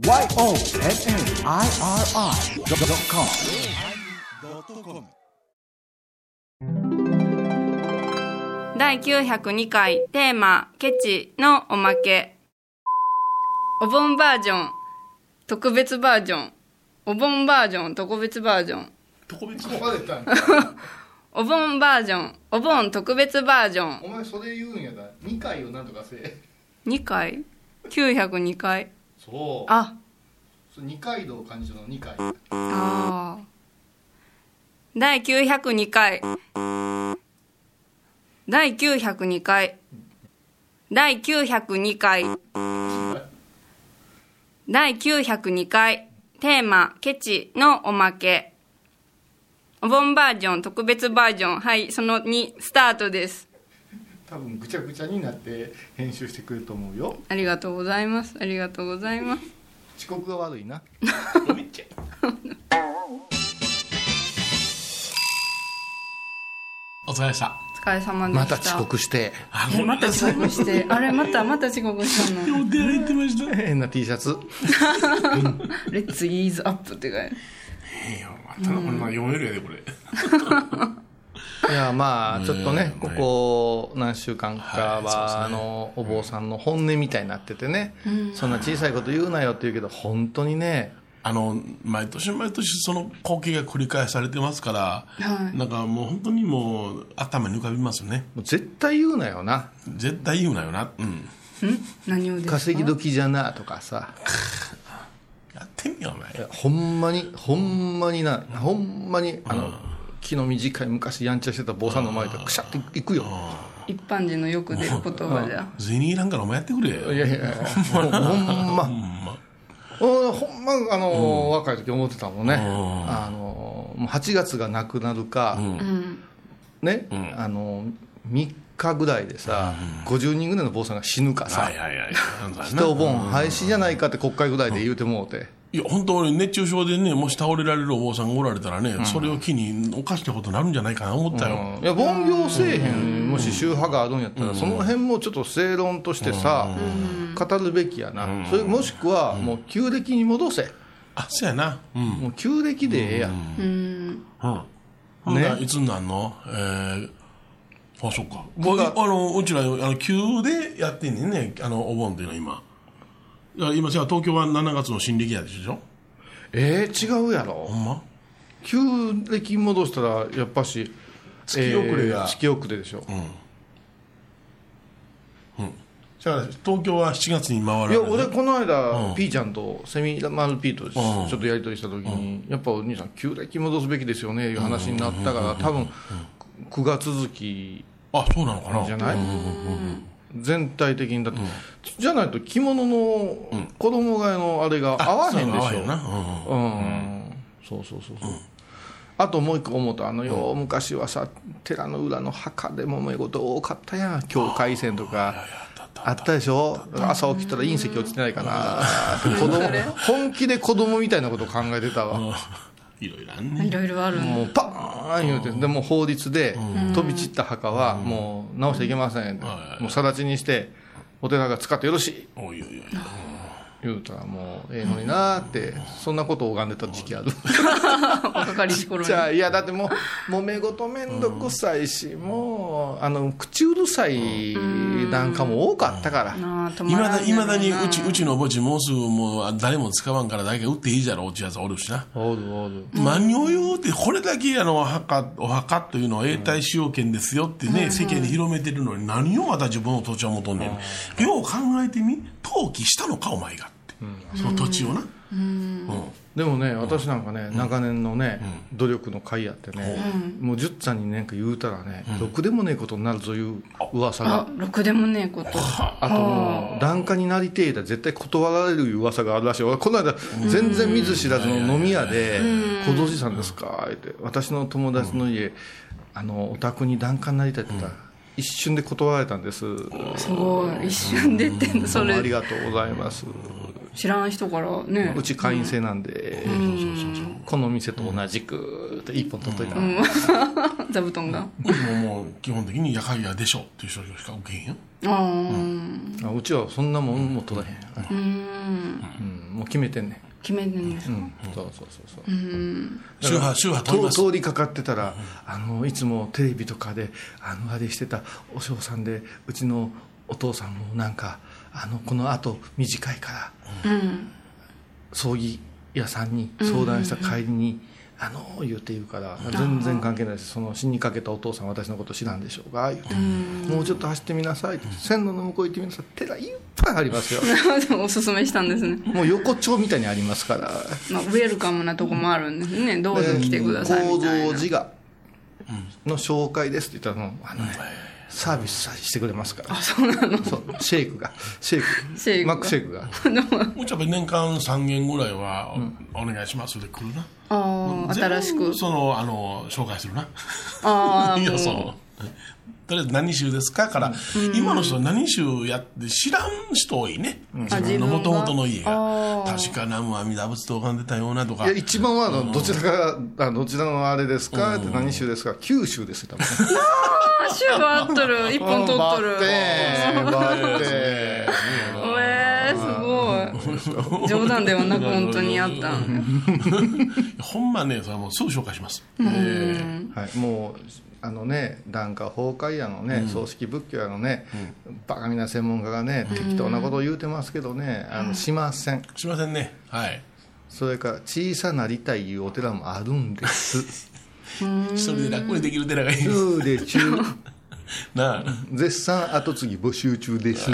YONNIRI.com 第902回テーマ「ケチ」のおまけ。お盆バージョン特別バージョン。お盆バージョン特別バージョン。特別ここまで言ったん お盆バージョンお盆特別バージョン。お前それ言うんやったら2回をなんとかせえ。2回？902回？そう。あ。それ二階堂幹事長の2回あー。第902回第902回第902回第902回テーマ「ケチ」のおまけ。お盆バージョン特別バージョン。はいその2スタートです多分ぐちゃぐちゃになって編集してくれると思うよ。ありがとうございます。ありがとうございます。遅刻が悪いな。めっちゃお疲れでしたお疲れ様でした。また遅刻して。また遅刻して。あれまたまた遅刻したの。お手洗い行ってました。変な T シャツ。レッツイーズアップって書いてええよ。またこんな読めるやでこれいやまあちょっとねうんここ何週間かはあのお坊さんの本音みたいになっててね。そんな小さいこと言うなよって言うけど本当にね。あの毎年毎年その光景が繰り返されてますから、なんかもう本当にもう頭に浮かびますよね。もう絶対言うなよな。絶対言うなよな。うん。何をですか？稼ぎ時じゃなとかさ。やってみよお前。いやほんまにほんまになほんまにあの気の短い昔やんちゃしてた坊さんの前でくしゃっていくよ。一般人のよく出る言葉じゃ。銭いらんからお前やってくれいやいやいやほんま。お ほんまあの、若い時思ってたもんね、あのもう8月がなくなるか、ね、あの3日ぐらいでさ、50人ぐらいの坊さんが死ぬかさ、はいはいはい。人盆廃止じゃないかって国会ぐらいで言うてもうて、いや本当俺熱中症でねもし倒れられるお坊さんがおられたらね、それを機におかしなことになるんじゃないかな思ったよ、いや凡行せえへん、もし宗派があるんやったら、その辺もちょっと正論としてさ、語るべきやな、それもしくはもう旧暦に戻せ、あそうやな。うん。もう旧暦でええやん、うん。ほんならいつになんの？えーあそっか。僕あのうちらあの急でやってんねんねあのお盆っていうのは今いや今じゃあ東京は7月の新暦やでしょ？えー、違うやろ。ほ、んま？旧暦戻したらやっぱし、月遅れがえー月遅れでしょ、じゃあ東京は7月に回る？いや俺この間、うん。ピーちゃんとセミマルピーとちうん。ょっとやり取りした時に、やっぱお兄さん旧暦戻すべきですよねいう話になったから多分9月続きあそうなのかな？じゃない？全体的にだって、じゃないと着物の子供がえのあれが合わへんでしょ。うんうん。うん、そうそうそうそう、あともう一個思ったあのよう昔はさ寺の裏の墓で揉め事多かったやん。境界線とか。あったでしょ。朝起きたら隕石落ちてないかな。子供本気で子供みたいなこと考えてたわいろいろあんねいろいろある。もうパーン言うてでもう法律で飛び散った墓はもう直していけません。もう更地にしてお寺が使ってよろしい。おいおいおい言うたらもうええのになーってそんなことを拝んでた時期ある。若かりし頃に。じゃあいやだってもう揉め事めんどくさいし、もうあの口うるさいなんかも多かったから、いまだいまだにうちうちの墓地もうすぐもう誰も使わんから誰か打っていいじゃろ落ちやつおるしな。おるおる。何を言うってこれだけあのお墓お墓というのは永代使用権ですよってね、世間に広めてるのに何をまた自分の土地を求んねん、よう考えてみ登記したのかお前がって、その土地をな、うん。でもね私なんかね長年のね、努力の甲斐あってね、もう十さんになんか言うたらね、ろくでもねえことになるぞいう噂が。あろくでもねえこと。あ。ともう檀家になりてえだ絶対断られるいう噂があるらしい。俺この間全然見ず知らずの飲み屋で「小道寺さんですか?」って。私の友達の家あのお宅に檀家になりたいって言ったら一瞬で断られたんです。すごい。一瞬でってそどうもありれがとうございます。知らん人からね。うち会員制なんで。この店と同じくって一本取っといた。座布団が。うちももう基本的に夜会やでしょっていう人しか受けへんよ。あああうちはそんなもんも取らへん、うん。もう決めてんねん決めてんですうん、そうそうそうそう、宗派宗派取ります。通通りかかってたら、あのいつもテレビとかであのあれしてたお嬢さんでうちのお父さんもなんかあのこのあと短いから、葬儀屋さんに相談した帰りに、あの言うて言うから全然関係ないです。その死にかけたお父さん私のこと知らんでしょうが言うて、もうちょっと走ってみなさい線路の向こう行ってみなさい寺いっぱいありますよ。おすすめしたんですね、もう横丁みたいにありますから。まあ、ウェルカムなとこもあるんですね。どうぞ来てください構みたいな。造寺がの紹介ですって言ったらもうあのねサービスさしてくれますから。そうなの？そう。シェイクが。シェイク。シェイクが？マックシェイクが。うちは年間3件ぐらいはお願いしますで来るな。ああ新しく。そのあの紹介するな。ああ いやとりあえず何州ですか？から、今の人は何州やって知らん人多いね、自分のもともとの家あが確か南無阿弥陀仏と拝んでたようなとか。いや一番はあのどちらかあどちらのあれですか？って何州ですか？九州ですよ多分。あ週は合っとる。一本取っとる。バッテンバッテえー、すごい冗談ではなく 本当にやった。んほんまねそれはもうすぐ紹介します、ンはいもうあのね檀家崩壊やのね、葬式仏教やのね、バカみな専門家がね、適当なことを言うてますけどねあのしません。すいませんね。はい。それから小さなりたいいうお寺もあるんです。一人で楽にできる寺がいい。そうでちゅう。なあ。絶賛後継ぎ募集中です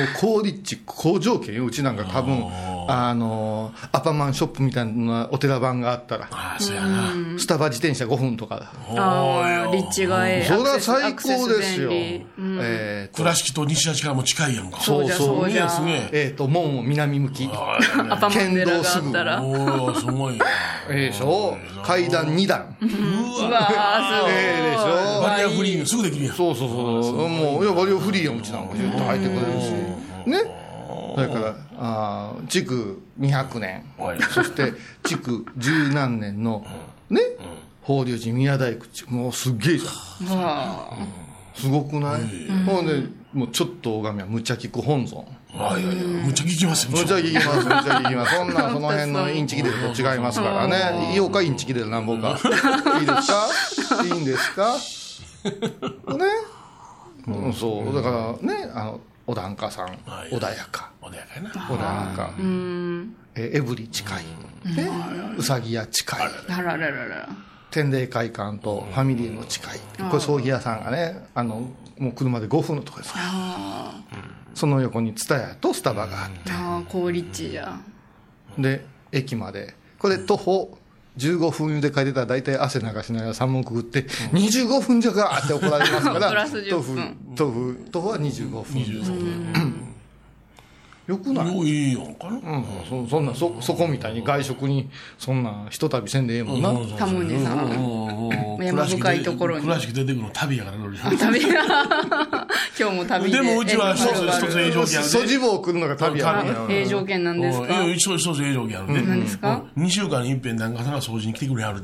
もう高立地好条件ようちなんか多分。あのアパマンショップみたいなお寺番があったらああそうやな。スタバ自転車5分とかああ立地がええそれはアクセス最高ですよ。えーと。倉敷と西八からも近いやんか。そうそう。そうそうええーと門を南向き。アパマン寺があったらうおおすごいな。ええでしょ？階段2段。わ。ーすごいええでしょ？バリアフリーにすぐできるやん。そうそうそう。もういやバリオフリーやんうちなんか。ずっと入ってくれるし。ね？それからあー築200年。はい。そして築十何年のね？法隆寺宮大工もうすっげえじゃん。わすごくない？ほんでもうちょっと拝みはむちゃ聞く本尊。あいやいやむっちゃ聞きますよむちゃ聞きますむちゃ聞きます。そんなんその辺のインチキ出ると違いますからね。言おうかインチキ出るなんぼか。いいですか？いいんですか？ね、うん、そう。だからねあのお檀家さんはい穏やか。穏やかやな。穏やか。えエブリ近い。ねうさぎ屋近い。あらららら。天霊会館とファミリーの近い。これ葬儀屋さんがねあのもう車で5分のとこです。からあその横に蔦屋とスタバがあって。ーあー高立地じゃ。で駅まで。これ徒歩15分で書いてたら大体汗流しながら3問くぐって25分じゃかって怒られますからプラス10徒分歩徒歩徒歩は25分よくない？いいやんかな。うん、そそんなそそこみたいに外食にそんなひとたびせんでええもんな、タモニさん山深いところに。倉敷出てくるの旅やから乗る旅。が 今日も旅ででもうちは一つ一つええ条件あるそじぼを来るのが旅や旅やね。ええ条件なんですか？いや一つ一つええ条件あるね。何ですか？2週間に一遍檀家さんが掃除に来てくれはる。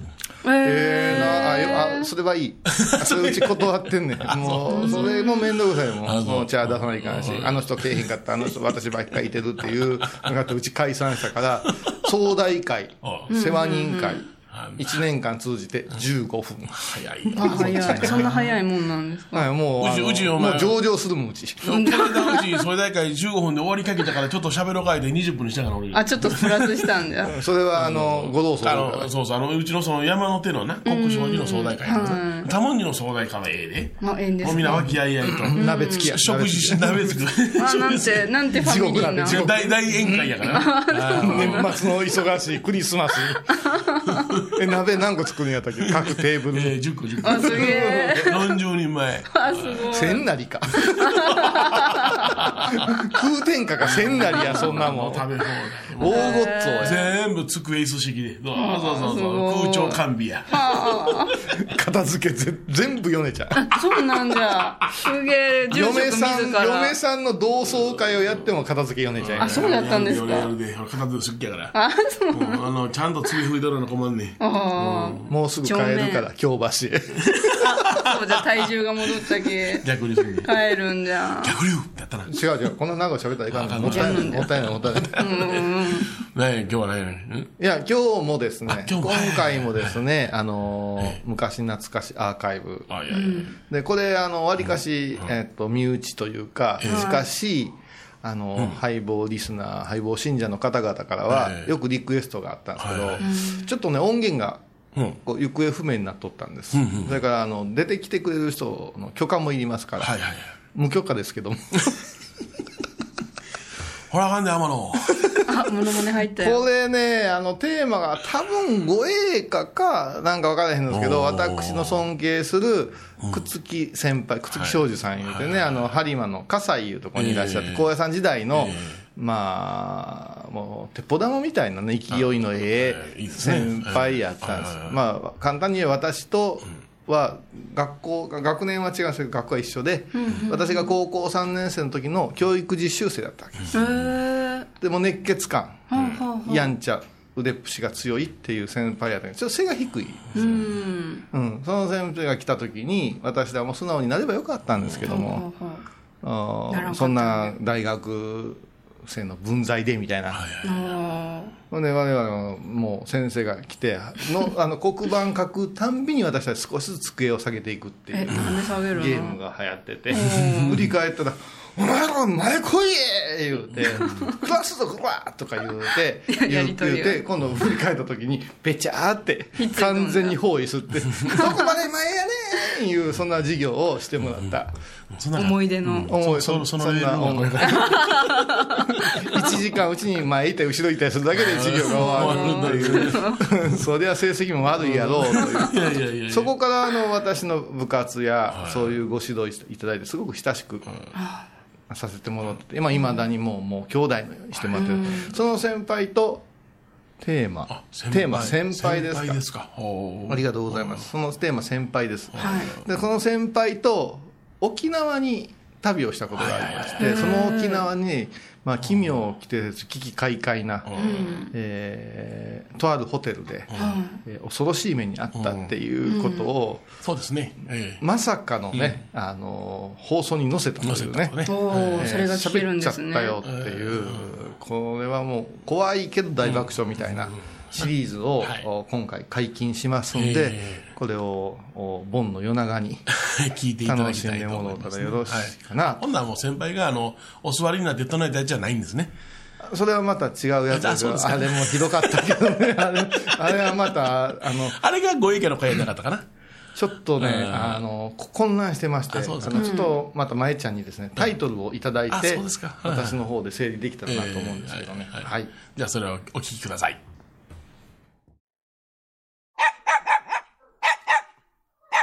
ええなあよあそれはいい。あ それうち断ってんねん。もうそれも面倒くさいもん。もう茶出さないかんしあの人来えへんかったあの人私ばっかりいてるっていうのがあってうち解散したから 総代会あ。世話人会1年間通じて15分。早いあ早い。そんな早いもんなんですか？はいもうあうちのうちお前。もう上場するもんうち。この間うちそれ大会15分で終わりかけたからちょっと喋ろうかいで20分にしたから俺。あちょっとプラスしたんだ。それはあのご同窓あのそうそうあのうちのその山の手のな国商寺の総大会。多門寺の総大会はええで。まあええんでもうみんな和気あいあいと。鍋付きや。食事し鍋つくあなんてなんてファミリーな。大大宴会やから 年末の忙しいクリスマスにえ鍋何個作るんやったっけ？各テーブルに。えー10個10個。あすげえ。40人前あすごい。千なりか。空天下か千なりやそんなもん。食べ放題。大ごっつおや全部机椅子式で。そうそうそう。すそう空調完備や。片付けぜ全部米ちゃんそうなんじゃ。すげえ嫁さん嫁さんの同窓会をやっても片付け米ちゃんやあそうだったんですか。やるやるで片付け好きやから。あそう。うんあのちゃんと爪拭いとるのな困んねもうすぐ帰るから、京橋へ。あ。そうじゃあ体重が戻ったけ。逆にす。帰るんじゃん。逆流やったな。ね違う違う、こんな長く喋ったらいかんもったいない、もったいない、もったいない。え、今日は何。いや、今日もですね、今日も今回もですね、あのー、昔懐かしアーカイブ。あ、いやいや。で、これ、あの、わりかし、えっと、身内というか、しかし、あの、ハイボーリスナー、ハイボー信者の方々からはえ、えよくリクエストがあったんですけどはいは、ちょっとね、音源が、うん。こう行方不明になっとったんです。それから、あの、出てきてくれる人の許可もいりますから、はいはいはい。無許可ですけども。ほらあかんで、天野。あ、モノマネ入ったよ。これね、あの、テーマが多分、護衛歌か、なんか分からへんのですけど、私の尊敬する、朽木先輩、朽木庄司さん言うてね、あの、播磨の葛西いうところにいらっしゃって、ええ高野山時代のえ、まあ、もう、鉄砲玉みたいなね、勢いのええ先輩やったんです。まあ、簡単に言えば私と、は学校が学年は違うんですけど学校は一緒で、私が高校3年生の時の教育実習生だったわけです。でも熱血感ほうほうほう。やんちゃ腕っぷしが強いっていう先輩やったけどちょっと背が低い、うん。うん、その先輩が来た時に私はもう素直になればよかったんですけども、ほうんそんな大学生の分際でみたいな、あほんで我々はもう先生が来ての あの黒板書くたんびに私は少しずつ机を下げていくっていうなんで下げるの？ゲームが流行ってて。振り返ったら「お前ら前来い言うて「クラスとクワー!」とか言うて や言うて今度振り返った時にべちゃーって完全に包囲すって「どこまで前やねん!」いうそんな授業をしてもらった？思い出の。思いそそのそんな思い。1 時間うちに前いて後ろいたりするだけで授業が終わるっていう。そりゃ成績も悪いやろうという。そこからあの私の部活やそういうご指導いただいてすごく親しくさせてもらってて、まあ、未だにもうもう兄弟のようにしてもらってる。その先輩とテーマ。あ先輩。テーマ先輩ですか。ありがとうございます。そのテーマ先輩です。はい。でこの先輩と沖縄に旅をしたことがありまして、その沖縄に、まあ、奇妙来て危機快快な、えーとあるホテルで、えー恐ろしい目にあったっていうことを、そうですね。えまさかのね、あの放送に載せたとえ。載いうね。ね。おー、それが聞けるんですね。ちゃったよっていう、これはもう怖いけど大爆笑みたいなシリーズを、今回解禁しますんで、えこれをお盆の夜長に 聞いていただきたいと思います、ね。らよろしいかな、はい。ほんならもう先輩があのお座りになって唱えたやつじゃないんですね。それはまた違うやつですあれもひどかったけどね。あれあれはまたあのあれがご意見の会やなかったかな。ちょっとね、うん。あのこ混乱してましてあのちょっとまたまえちゃんにですねタイトルをいただいあて、私の方で整理できたらなと思うんですけどね、えーはい。じゃあそれをお聞きください。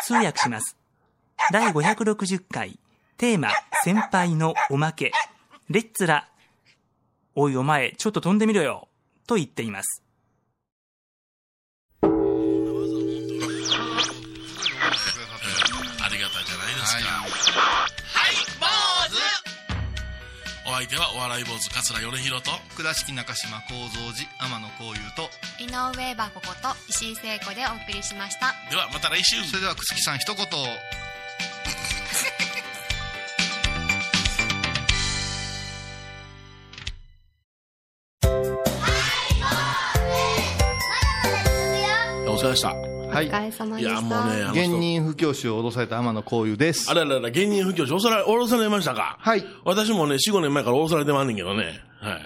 通訳します。第560回、テーマ、先輩のおまけ、レッツラ、おいお前、ちょっと飛んでみろよ、と言っています。相手はお笑い坊主桂米宏と倉敷中島幸三寺天野幸雄と井上箱こと石井聖子でお送りしました。ではまた来週。それでは楠木さん一言。お疲れ様でした。はい。お疲れ様でした。いやもうね、芸人。不教師を脅された天野幸雄です。あららら、芸人不教師、おさら、おろされましたか？はい。私もね、4、5年前からおろされてまんねんけどね。はい。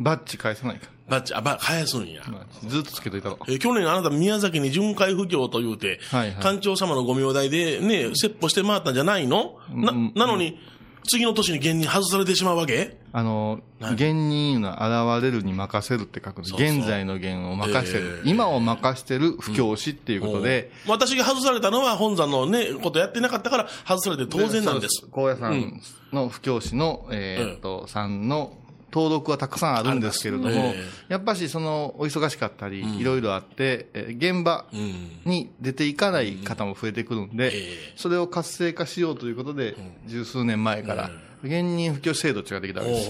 バッチ返さないか。バッチ、あ、ば、返すんや。ずっとつけといたろ。えー去年あなた宮崎に巡回不況と言うて、はいはい。館長様のご名代でね、説法して回ったんじゃないの？な、うん。なのに、次の年に芸人外されてしまうわけ？あの、はい現にいうのは現れるに任せるって書くんでそうそう。現在の現を任してる、ええ今を任してる不教師っていうことで、私が外されたのは本山のね、ことやってなかったから外されて当然なんです。そう高野山の不教師の、えーっと、さんの登録はたくさんあるんですけれども、ありますえやっぱしその、お忙しかったり、いろいろあって、えー現場うん。に出ていかない方も増えてくるんで、ええ。それを活性化しようということで、十数年前から、現任不教師制度っていうのができたわけで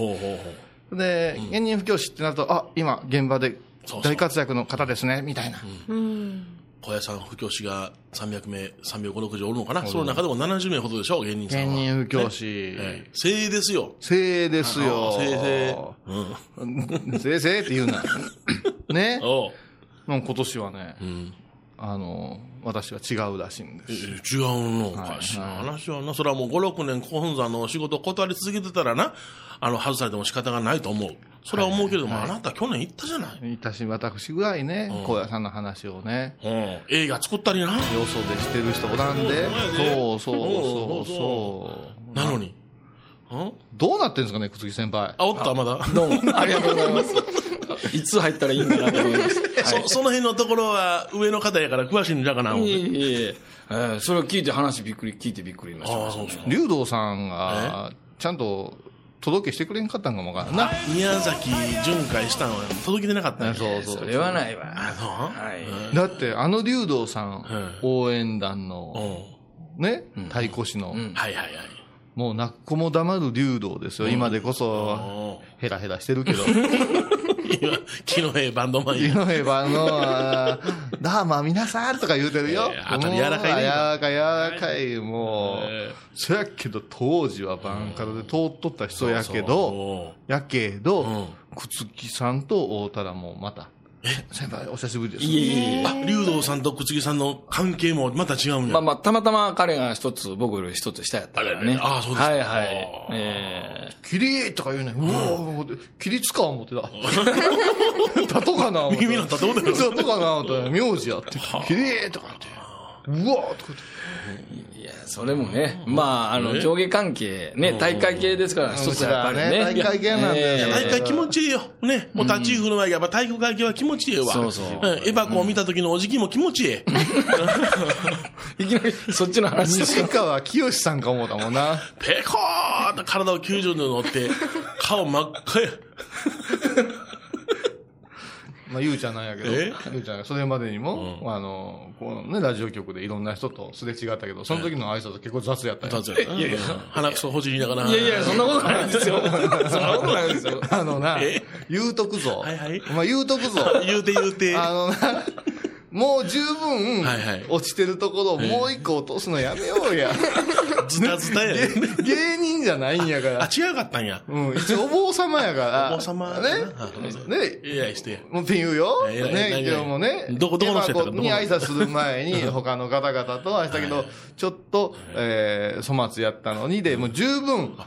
す。で、現任不教師ってなると、あ、今、現場で大活躍の方ですね、みたいな。小屋さん、布教師が300名、350、60おるのかな、その中でも70名ほどでしょ、芸人さんは。芸人布教師。ええ精鋭ですよ。せいですよ。せいせい。うん。せいせいって言うな。ね。お今年はね、んあの、私は違うらしいんでえす。違うのかしら、話はな、それはもう5、6年、本山の仕事を断り続けてたらな、あの、外されても仕方がないと思う。それは思うけれども、あなた去年行ったじゃない？いたし、私ぐらいね、高野さんの話をね、うん。映画作ったりな。よそでしてる人おらんでそうそうそうそう。なのに。うんどうなってんですかね、靴木先輩。あ、おった、まだ。どうも、ありがとうございます。いつ入ったらいいんかなと思います。そその辺のところは上の方やから詳しいんじゃかな。いえいえいええーそれを聞いて話びっくり、聞いてびっくりしました。ああ、そうですか。竜道さんが、ちゃんと届けしてくれんかったんかもわからんな。宮崎巡回したのは届けてなかったんやそうそうそれはないわ。そう？はい。だって、あの竜道さん、うん応援団うん。の、ね、太鼓師の、んはいはいはい。もう泣く子も黙る竜道ですよ。今でこそ、おヘラヘラしてるけど。木の兵バンドマン井や。上版の、あーどうも皆さんとか言うてるよ。ええあと柔らかいね柔らかい柔らかい、もう。えそやけど、当時はバンカラで通っとった人やけど、そうやけど、くつきさんと大田らもまた、先輩お久しぶりです。いえいえ。あ、竜道さんと口木さんの関係もまた違うんや。まあまあ、たまたま彼が一つ、僕より一つ下やったからね。あれあそうですかはいはい。あえキリとか言うねん。うわぁ、キリつか思ってた。だとかな思って。耳なんたどうだよだとかな思って、名字やって。キリとかって。うわぁとかいや、それもね、まあ、あの、上下関係、ね、大会系ですから、一つやっぱりね。大会系なんでええ大会気持ちいいよ。ね。もう立ち居振る舞いがやっぱ体育会系は気持ちいいわ。そうそうんエバコを見た時のおじきも気持ちいい。いきなり、そっちの話です西川きよしさんか思ったもんな。ペコーっと体を90度乗って、顔真っ赤や。まあ、ゆうちゃんなんやけど、え？ゆうちゃんがそれまでにも、あの、このね、ラジオ局でいろんな人とすれ違ったけど、その時の挨拶結構雑やったよ。立つや いやいや。鼻くそほじりながら。いやいや、そんなことないですよ。そんなことないですよ。あのなえ、言うとくぞ。はいはいお前言うとくぞ。言うて言うて。あのな、もう十分落ちてるところをもう一個落とすのやめようや。ズタズタやね。芸人じゃないんやかあ、ら。違うかったんや。うん、一応お坊様やから。お坊様ね。ね。えらいして。もうって言うよ。ね、何今日もね。どこどこの人に挨拶する前に、他の方々と会したけど、ちょっと、えー、粗末やったのに、で、もう十分、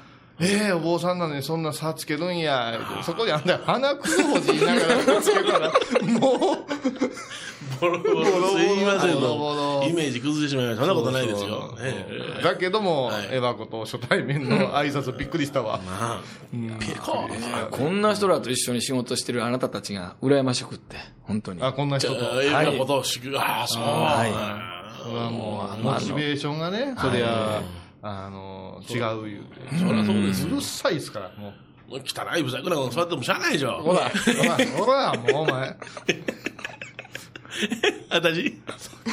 ええお坊さんなのにそんな差つけるんや、そこにあんた鼻くそほじりながらつけたら、もう、ボロボロ。すいませんボロボロの。イメージ崩してしまいました。そんなことないですよそう。そうええだけども、はいエバコと初対面の挨拶びっくりしたわ。こんな人らと一緒に仕事してるあなたたちが羨ましくって、本当に。あ、こんな人と。ええなことをしく、ああ、そう。はそれはもう、モチベーションがね、そりゃ、あの、違う言うて。そりゃそうですうるさいですから、もう。もう汚い不細工なこと座ってもしゃあないでしょ。ほら、ほら、ほら、もうお前。私？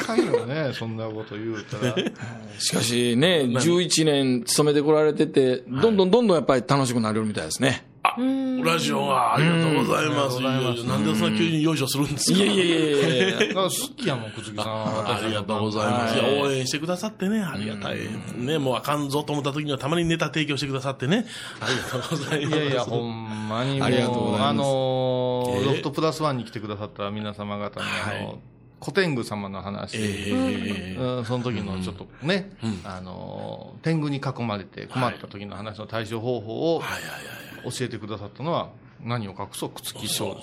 かいよね、そんなこと言うたら。しかしね、11年勤めてこられてて、どんどんどんどんやっぱり楽しくなるみたいですね。あ、ラジオはありがとうございます。なんでそんな急によいしょするんですか？いやいやいやいやいやだから好きやもん、くつきさんは。ありがとうございます。応援してくださってね、ありがたい。ね、もうあかんぞと思った時にはたまにネタ提供してくださってね、ありがとうございます。いやいや、ほんまにありがとうございますあのロフトプラスワンに来てくださった皆様方に、あの、古天狗様の話、ええうんその時のちょっとね、あのー天狗に囲まれて困った時の話の対処方法をはいはいはい。教えてくださったのは、何を隠そう、くつき翔で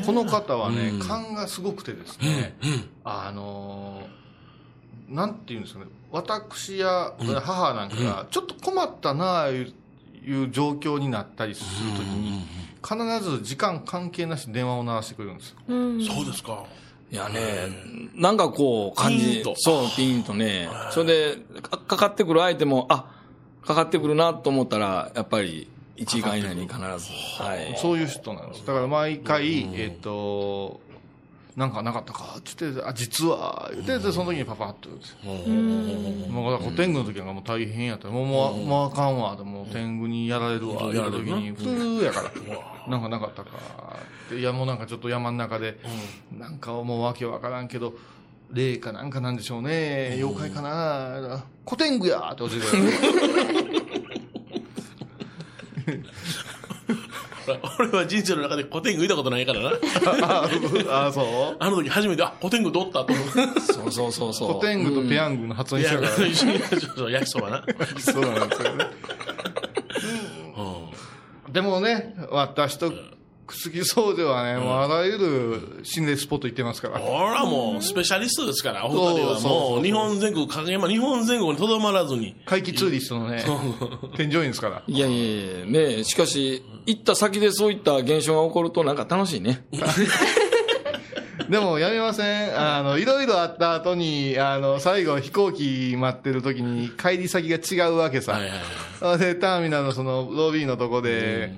す。この方はね、勘がすごくてですね、あのーなんていうんですかね、私や母なんかが、ちょっと困ったなあいう状況になったりするときに、必ず時間関係なしに電話を鳴らしてくれるんですよ。そうですか。いやね、なんかこう、感じそう、ピーンとね、それでか、かかってくる相手も、あかかってくるなと思ったら、やっぱり、1時間以内に必ず。はい。そういう人なんです。だから毎回、えっ、と、なんかなかったかって言って、あ、実は、言って、でその時にパパッと言。もうだから天狗の時なんかもう大変やった。もう、もう、もうあかんわ。でもう天狗にやられるわ。やる時に、普通やから。なんかなかったかって。いや、もうなんかちょっと山の中で、なんかもうわけわからんけど、霊かなんかなんでしょうね。妖怪かな。古天狗やって教えて 俺は人生の中で古典具見たことないからな。ああ、そう？あの時初めて、あ、古典具取ったと思って。そうそうそうそう。古天狗とペヤングの発音一緒やから。一緒にそうそう焼きそばな。そうなんですよね。でもね、私と好きそうではね、もうあらゆる心霊スポット行ってますから。ほらもう、スペシャリストですから、お二人はそうそうそうもう、日本全国、影山日本全国にとどまらずに。怪奇ツーリストのね、添乗員ですから。いやいやいや、ねえしかし、行った先でそういった現象が起こるとなんか楽しいね。でもやめません。あの、いろいろあった後に、あの、最後飛行機待ってる時に帰り先が違うわけさ。はいはいはい。で、ターミナルのその、ロビーのとこで、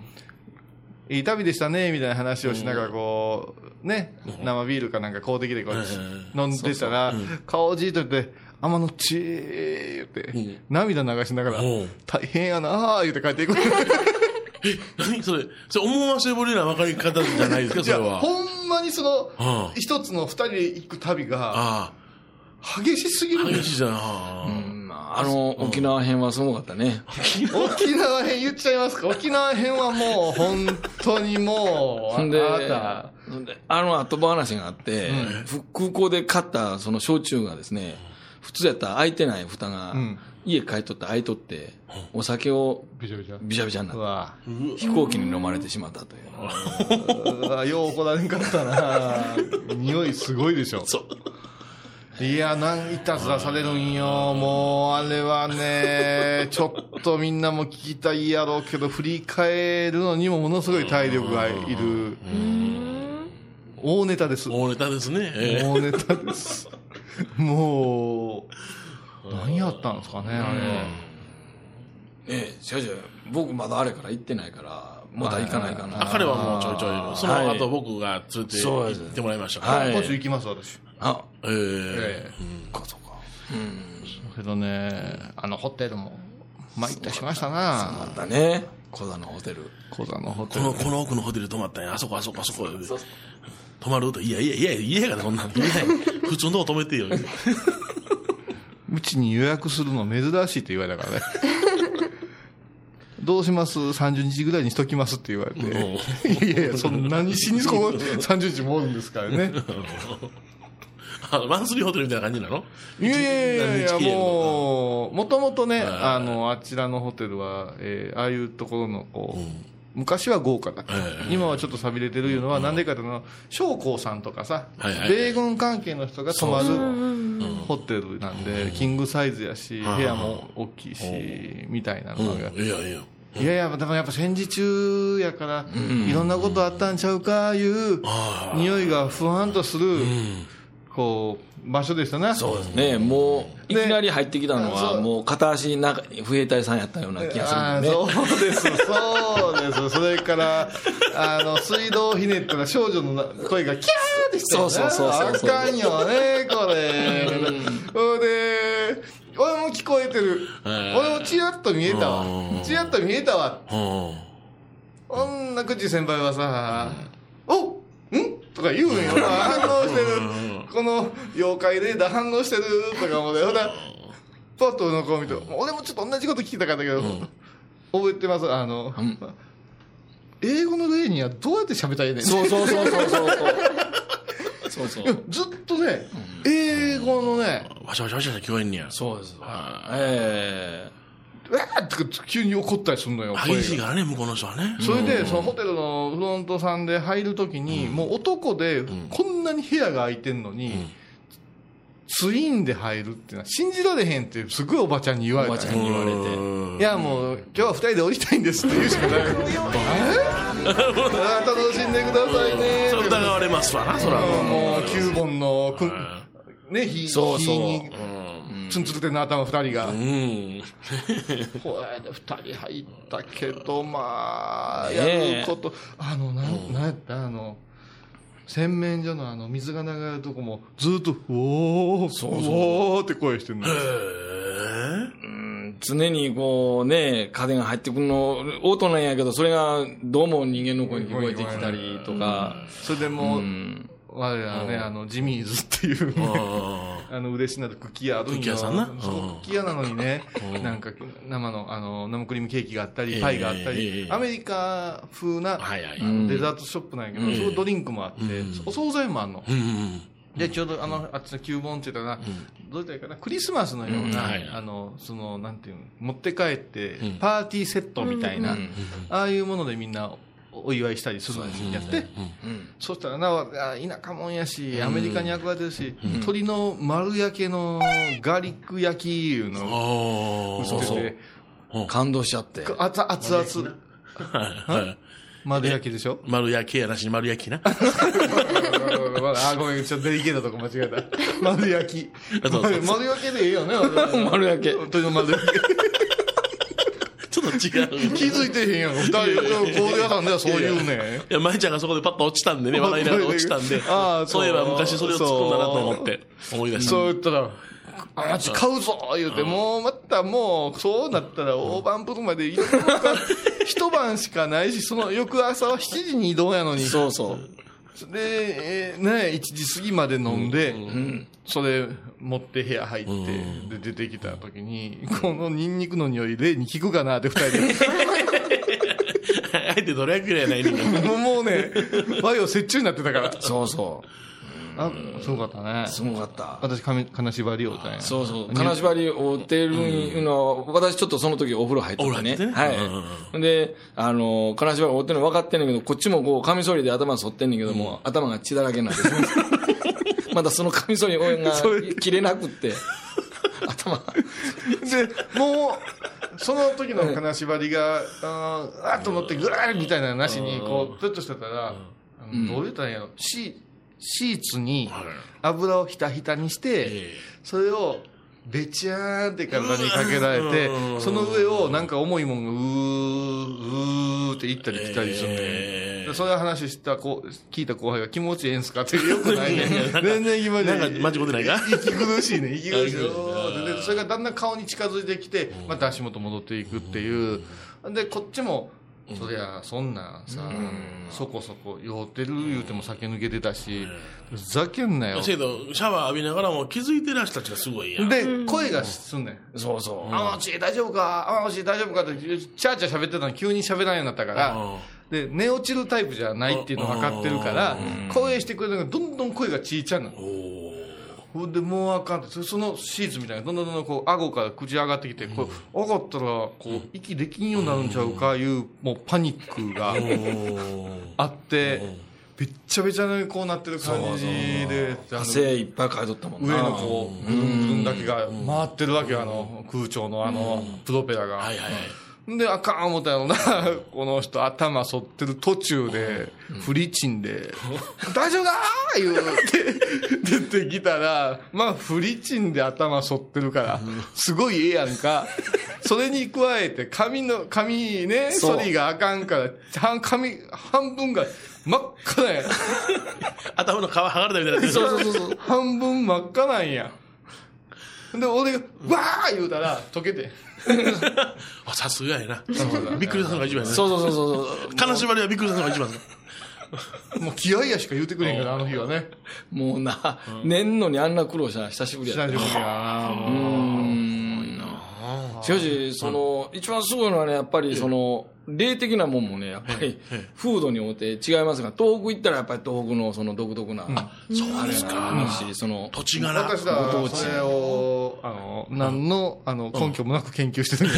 いい旅でしたね、みたいな話をしながら、こう、ね、生ビールかなんか公的でこう、飲んでたら、顔をじーっと言って、天のちー言って、涙流しながらうん、大変やなー言って帰っていく。何それ、それ思わせぶりな分かり方じゃないですか、それは。ほんまにそのうん、一つの二人で行く旅が、あ激しすぎあ、る。んです激しいじゃん。あ。うんまああの、沖縄編はすごかったね。沖縄編言っちゃいますか？沖縄編はもう、本当にもう、あなた、ほんであの後話があって、ふ空港で買ったその焼酎がですね、普通やったら開いてない蓋が、ん。家帰っとって開いとって、お酒をびちゃびちゃ。びしゃびしゃになって、飛行機に飲まれてしまったという。よう怒られんかったな。匂いすごいでしょ。そう。いや、なんいたずらされるんよ。もう、あれはね、ちょっとみんなも聞きたいやろうけど、振り返るのにもものすごい体力がいる。大ネタです。大ネタですね。ええ大ネタです。もう、何やったんですかね、あれ。ねえ、しかし、僕まだあれから行ってないから、まだ行かないかな。あ彼はもうちょいちょい、そのはい後僕が連れて行ってもらいましたから。はい今週行きます、私。あ、ええええかそうか。けどね、あのホテルも、参ったしましたな。またね、小座のホテル。小座のホテルこの、。この奥のホテル泊まったんや。あそこ、あそこ、あそこ。泊まると、いやいやいや、いやがな、こんなん。いや普通のとこ止めてよ。うちに予約するの珍しいって言われたからね。どうします ?30 日ぐらいにしときますって言われて。いやいや、そんなにしにここ30日もおるんですからね。あ のマンスリーホテルみたいな感じなの？いやいやいやもう、もともとね、はいあの、あちらのホテルは、えーああいうところの、こう、昔は豪華だった、はい今はちょっと寂れてるいうのは、なんでかというと、将校さんとかさ、はいはい。米軍関係の人が泊まるホテルなんで、キングサイズやし、部屋も大きいし、みたいなのが。いやいや。いやいや、でもやっぱ戦時中やから、いろんなことあったんちゃうか、いう、匂いがふわんとする、こう、場所でしたね。そうですね、もう、いきなり入ってきたのは、もう片足なんか、不衛隊さんやったような気がするね。ーそうです、そうです。それから、あの、水道をひねったら少女のな声がキャーってしてそうそうそうそうあかんよね、これ。ほいで、俺も聞こえてる。ー俺もチラッと見えたわうん。チラッと見えたわ。うん。女口先輩はさ、おんとか言うんよ。反応してる。この妖怪レーダー反応してるとかもね、ほら、パッと俺の顔見て、俺もちょっと同じこと聞きたかったけど、覚えてます。あの、英語の例にはどうやって喋ったらいいねんそうそうそうそうそう。そうそう。ずっとね、英語のね、わしゃわしゃわしゃ聞こえんねや。そうです。えうわーって急に怒ったりするのよ、声が。激しいからね、向こうの人はね。それで、そのホテルのフロントさんで入るときに、もう男で、こんなに部屋が空いてんのに、ツインで入るってのは信じられへんって、すごいおばちゃんに言われたおばちゃんに言われて。いや、もう、今日は二人で降りたいんですって言うしかない。えあ楽しんでくださいね。それ疑われますわな、そら。もう、9本の、ね、火、そうツンツルテンの頭二人が。うん。これで二人入ったけど、まあ、やること、あの、なん、なんやった、あの、洗面所のあの水が流れるとこもずっと「うおーそうおー」って声してるのうん常にこうね、家電が入ってくるの、音なんやけど、それがどうも人間の声に聞こえてきたりとか、それでもう、うん我らね、あのジミーズっていう。ね、あの嬉しなるクッキー屋クッキー屋さんな？クッキー屋なのにね、なんか生のあの生クリームケーキがあったり、パイがあったえり、えアメリカ風な、デザートショップなんやけど、そのドリンクもあって、お惣菜もあんの。で、ちょうどあの、あっちの旧本って言ったらな、どう言ったらいいかな、クリスマスのような、あの、その、なんていうの、持って帰って、パーティーセットみたいな、ああいうものでみんなお祝いしたりするんですよ。やって、そしたらな、あ田舎もんやし、アメリカに憧れてるし、鶏の丸焼けのガーリック焼きいうのをあ売ってて、感動しちゃって。熱々。丸焼きでしょ？丸焼きやなしに丸焼きな。あ、ごめん、ちょっとデリケートとこ間違えた。丸焼き。丸丸焼きでいいよね、丸焼け鶏 の丸焼き。違う。気づいてへんやん。二人、コール屋さんではそう言うね。いや、舞ちゃんがそこでパッと落ちたんでね、笑いながら落ちたんで、ああそういえば昔それを突っ込んだなと思って、思い出した。そう言ったら、あっち買うぞ言うて、もうまたもう、そうなったら大盤振るまで一晩しかないし、その翌朝は7時に移動やのに。そうそう。で、えーね、1時過ぎまで飲んで、それ持って部屋入って、で、出てきた時に、このニンニクの匂い、例に効くかなって二人で。あえてどれくらいやない？ね もうね、和洋折衷になってたから。そうそあ、すごかったねう。。すごかった。私、金縛りをたんや。そうそう。金縛りをてるのは、私ちょっとその時お風呂入っててね。ねはい。で、あの、金縛りを負ってるの分かってんねんけど、こっちもこう、カミソリで頭反ってんねんけども、頭が血だらけになってる まだそのカミソリが切れなくって、頭。で、もう、その時の金縛りが、あーあーと思って、ぐらーみたいなのなしに、こう、プッとしてたら、どう言ったらいいんやろ、シシーツに油をひたひたにして、それを、べちゃーんって体にかけられて、その上をなんか重いもんがうー、うーって行ったり来たりするね。で。そういう話した子、聞いた後輩が気持ちええんすかってよくないね。全然気持ちなんか間違ってないか？息苦しいね、息苦しい。それがだんだん顔に近づいてきて、また足元戻っていくっていう。で、こっちも、そりゃ、そんなん。さ、そこそこ酔ってる言うても酒抜けてたし、ふざけんなよ。せど、シャワー浴びながらも気づいてらしたちがすごいやん。で、声がすんねん。そうそう。あのち、大丈夫か？あのち、大丈夫か？って、チャーチャー喋ってたのに急に喋らんようになったから、で、寝落ちるタイプじゃないっていうの分かってるから、声してくれるのがどんどん声がちいちゃなの。ほんで、もうあかんって、そそのシーツみたいな、どんどんどんどんこう、顎から口上がってきて、こう、上がったら、こう、息できんようになるんちゃうか、いう、もうパニックがあって、べっちゃべちゃにこうなってる感じで、汗いっぱいかいとったもんな。上のこう、ブルンブルンだけが回ってるわけよあの、空調のあの、プロペラが。はいはいはい。で、あかん思ったやろな、この人頭反ってる途中で、フリチンで、大丈夫だー言うて、出てきたら、まあ、フリチンで頭反ってるから、すごいええやんか。それに加えて、髪の、髪ね、そう処理があかんから、半髪、半分が真っ赤なんや。頭の皮剥がれたみたいになそうそうそう。半分真っ赤なんや。で、俺が、わー言うたら、溶けて。あさすがやな。びっくりしたのが一番やね。そうそうそうそう。金縛りはびっくりしたのが一番だ。もう気合やしか言うてくれへんから、あの日はね。もうな、寝んのにあんな苦労したの久しぶりやった。久しぶりやなしかし、その、一番すごいのはね、やっぱりその、霊的なもんもね、やっぱり、風土によって違いますが、東北行ったらやっぱり東北のその独特な、そうですか。その、土地柄。私らご当地それを、あの、何の、あの、根拠もなく研究してるん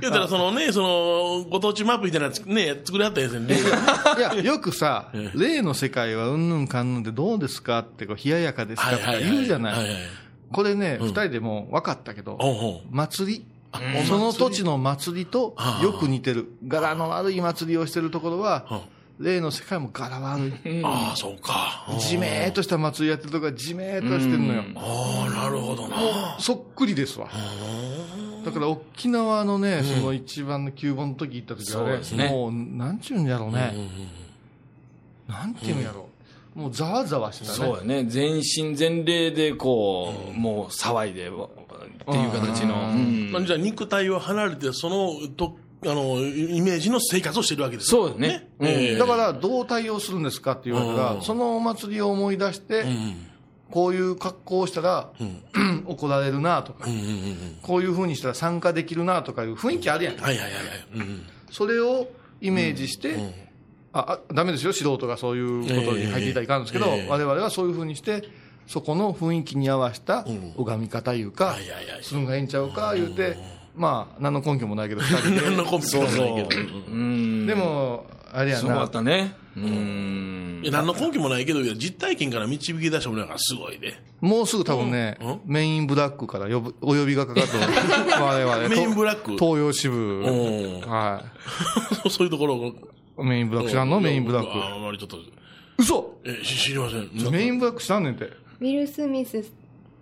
言うたら、そのね、その、ご当地マップみたいなね、作りはったやつね。いや、よくさ、霊の世界はうんぬんかんぬんでどうですかって、こう、冷ややかですかとか言うじゃなはい。これね、二人でも分かったけど、祭り？その土地の祭りとよく似てる。柄の悪い祭りをしてるところは、霊の世界も柄悪い。ああ、そうか。じめーっとした祭りやってるとこはじめーっとしてるのよ。ああ、なるほどな。そっくりですわ。だから沖縄のね、その一番の旧本の時行った時はね、そうですねもう、なんちゅうんやろうね。なんていうんやろう。もうざわざわしてたねそうやね全身全霊でこう、もう騒いでっていう形の、うんまあじゃあ肉体を離れて、その、と、あの、イメージの生活をしてるわけです。そうだね。うん。ええ。だからどう対応するんですかって言われたら、うん。そのお祭りを思い出して、うん。こういう格好をしたら、怒られるなとか、うんうんうん。こういうふうにしたら参加できるなとかいう雰囲気あるやん、はいはいはいはい。うん。それをイメージして、ああダメですよ、素人がそういうことに入っていたらいかんですけど、ええええ我々はそういうふうにして、そこの雰囲気に合わせた拝み方いうか、するんがええんちゃうか言うて、まあ、何の根拠もないけど、二人で何のコンビもないけど。うんでも、あれやなすごかっ、たねうんいや何の根拠もないけど、実体験から導き出したものだからすごいね。もうすぐ多分ね、うん？メインブラックから呼ぶお呼びがかかって、我々、メインブラック？東洋支部、うんは そういうところを。い。メインブラック知らんの？メインブラッああまりちょっと。ク。嘘え、し知りません。メインブラック知らんねんて。ウィル・スミス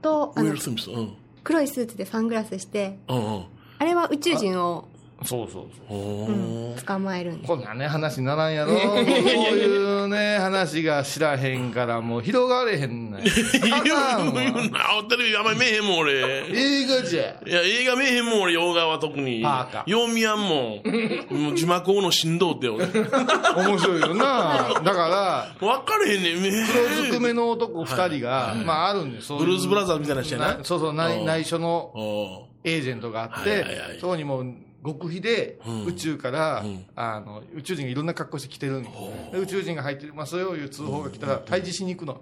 とあのウィル・スミス。うん。黒いスーツでサングラスしてうんうん。あれは宇宙人を、そうそうそう。おうんー捕まえるんですこんなね、話にならんやろ。こういうね、話が知らへんから、もう広がれへんねん。言 うあかんわ言うな。テレビあんまり見えへんもん、俺。映画じゃ。いや、映画見えへんもん、俺、洋画は特に。パーカよう見やんもん。もう字幕王の振動って、俺。面白いよな。だから、分かれへんねん、ね。黒ずくめの男二人が、まああるんです。ブルーズブラザーズみたいな人やななそうそう、内緒のおエージェントがあっはいてはいはい、そこにもう極秘でうん宇宙から、うんあの、宇宙人がいろんな格好して来てるんよで宇宙人が入ってますよいう通報が来たら退治しに行くの。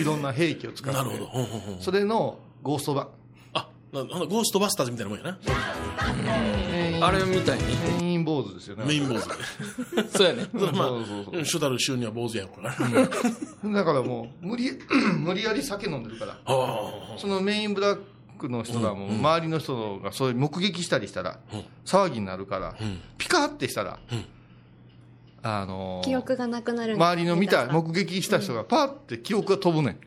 いろんな兵器を使って。ーなるほど。ほんほんほんそれのゴースト版。あ、なゴーストバスターズみたいなもんやな。メインあれみたいにメイン坊主ですよね。メイン坊主。そうやね まあそうそうそう、主たる週には坊主やから。だからもう、無理、無理やり酒飲んでるから。あそのメインブラックの人がもう周りの人がそういう目撃したりしたら騒ぎになるからピカってしたらあのー記憶がなくなる。周りの見た目撃した人がパッて記憶が飛ぶね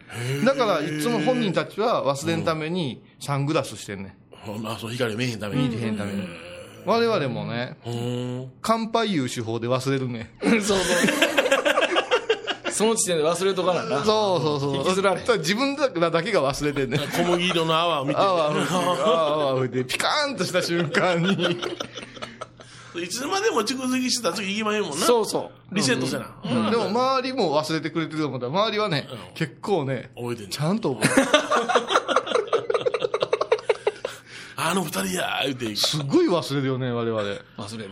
ん。だからいつも本人たちは忘れんためにサングラスしてんねん。あ。まあ、そう、光見えへんために。見てへんために。我々もねうん。乾杯いう手法で忘れるねん。そうそうその時点で忘れとかなな。そうそうそう。引きずられだ自分らだけが忘れてんねん。小麦色の泡を見て。泡吹いて泡吹いてピカーンとした瞬間に。いつまでも蓄積してたら次行きまへんもんな。そうそう。リセットせな。でも周りも忘れてくれてると思ったら、周りはね、結構ね、覚えてんねちゃんと覚えてる。あの二人やー言うて。すっごい忘れるよね、我々。忘れる、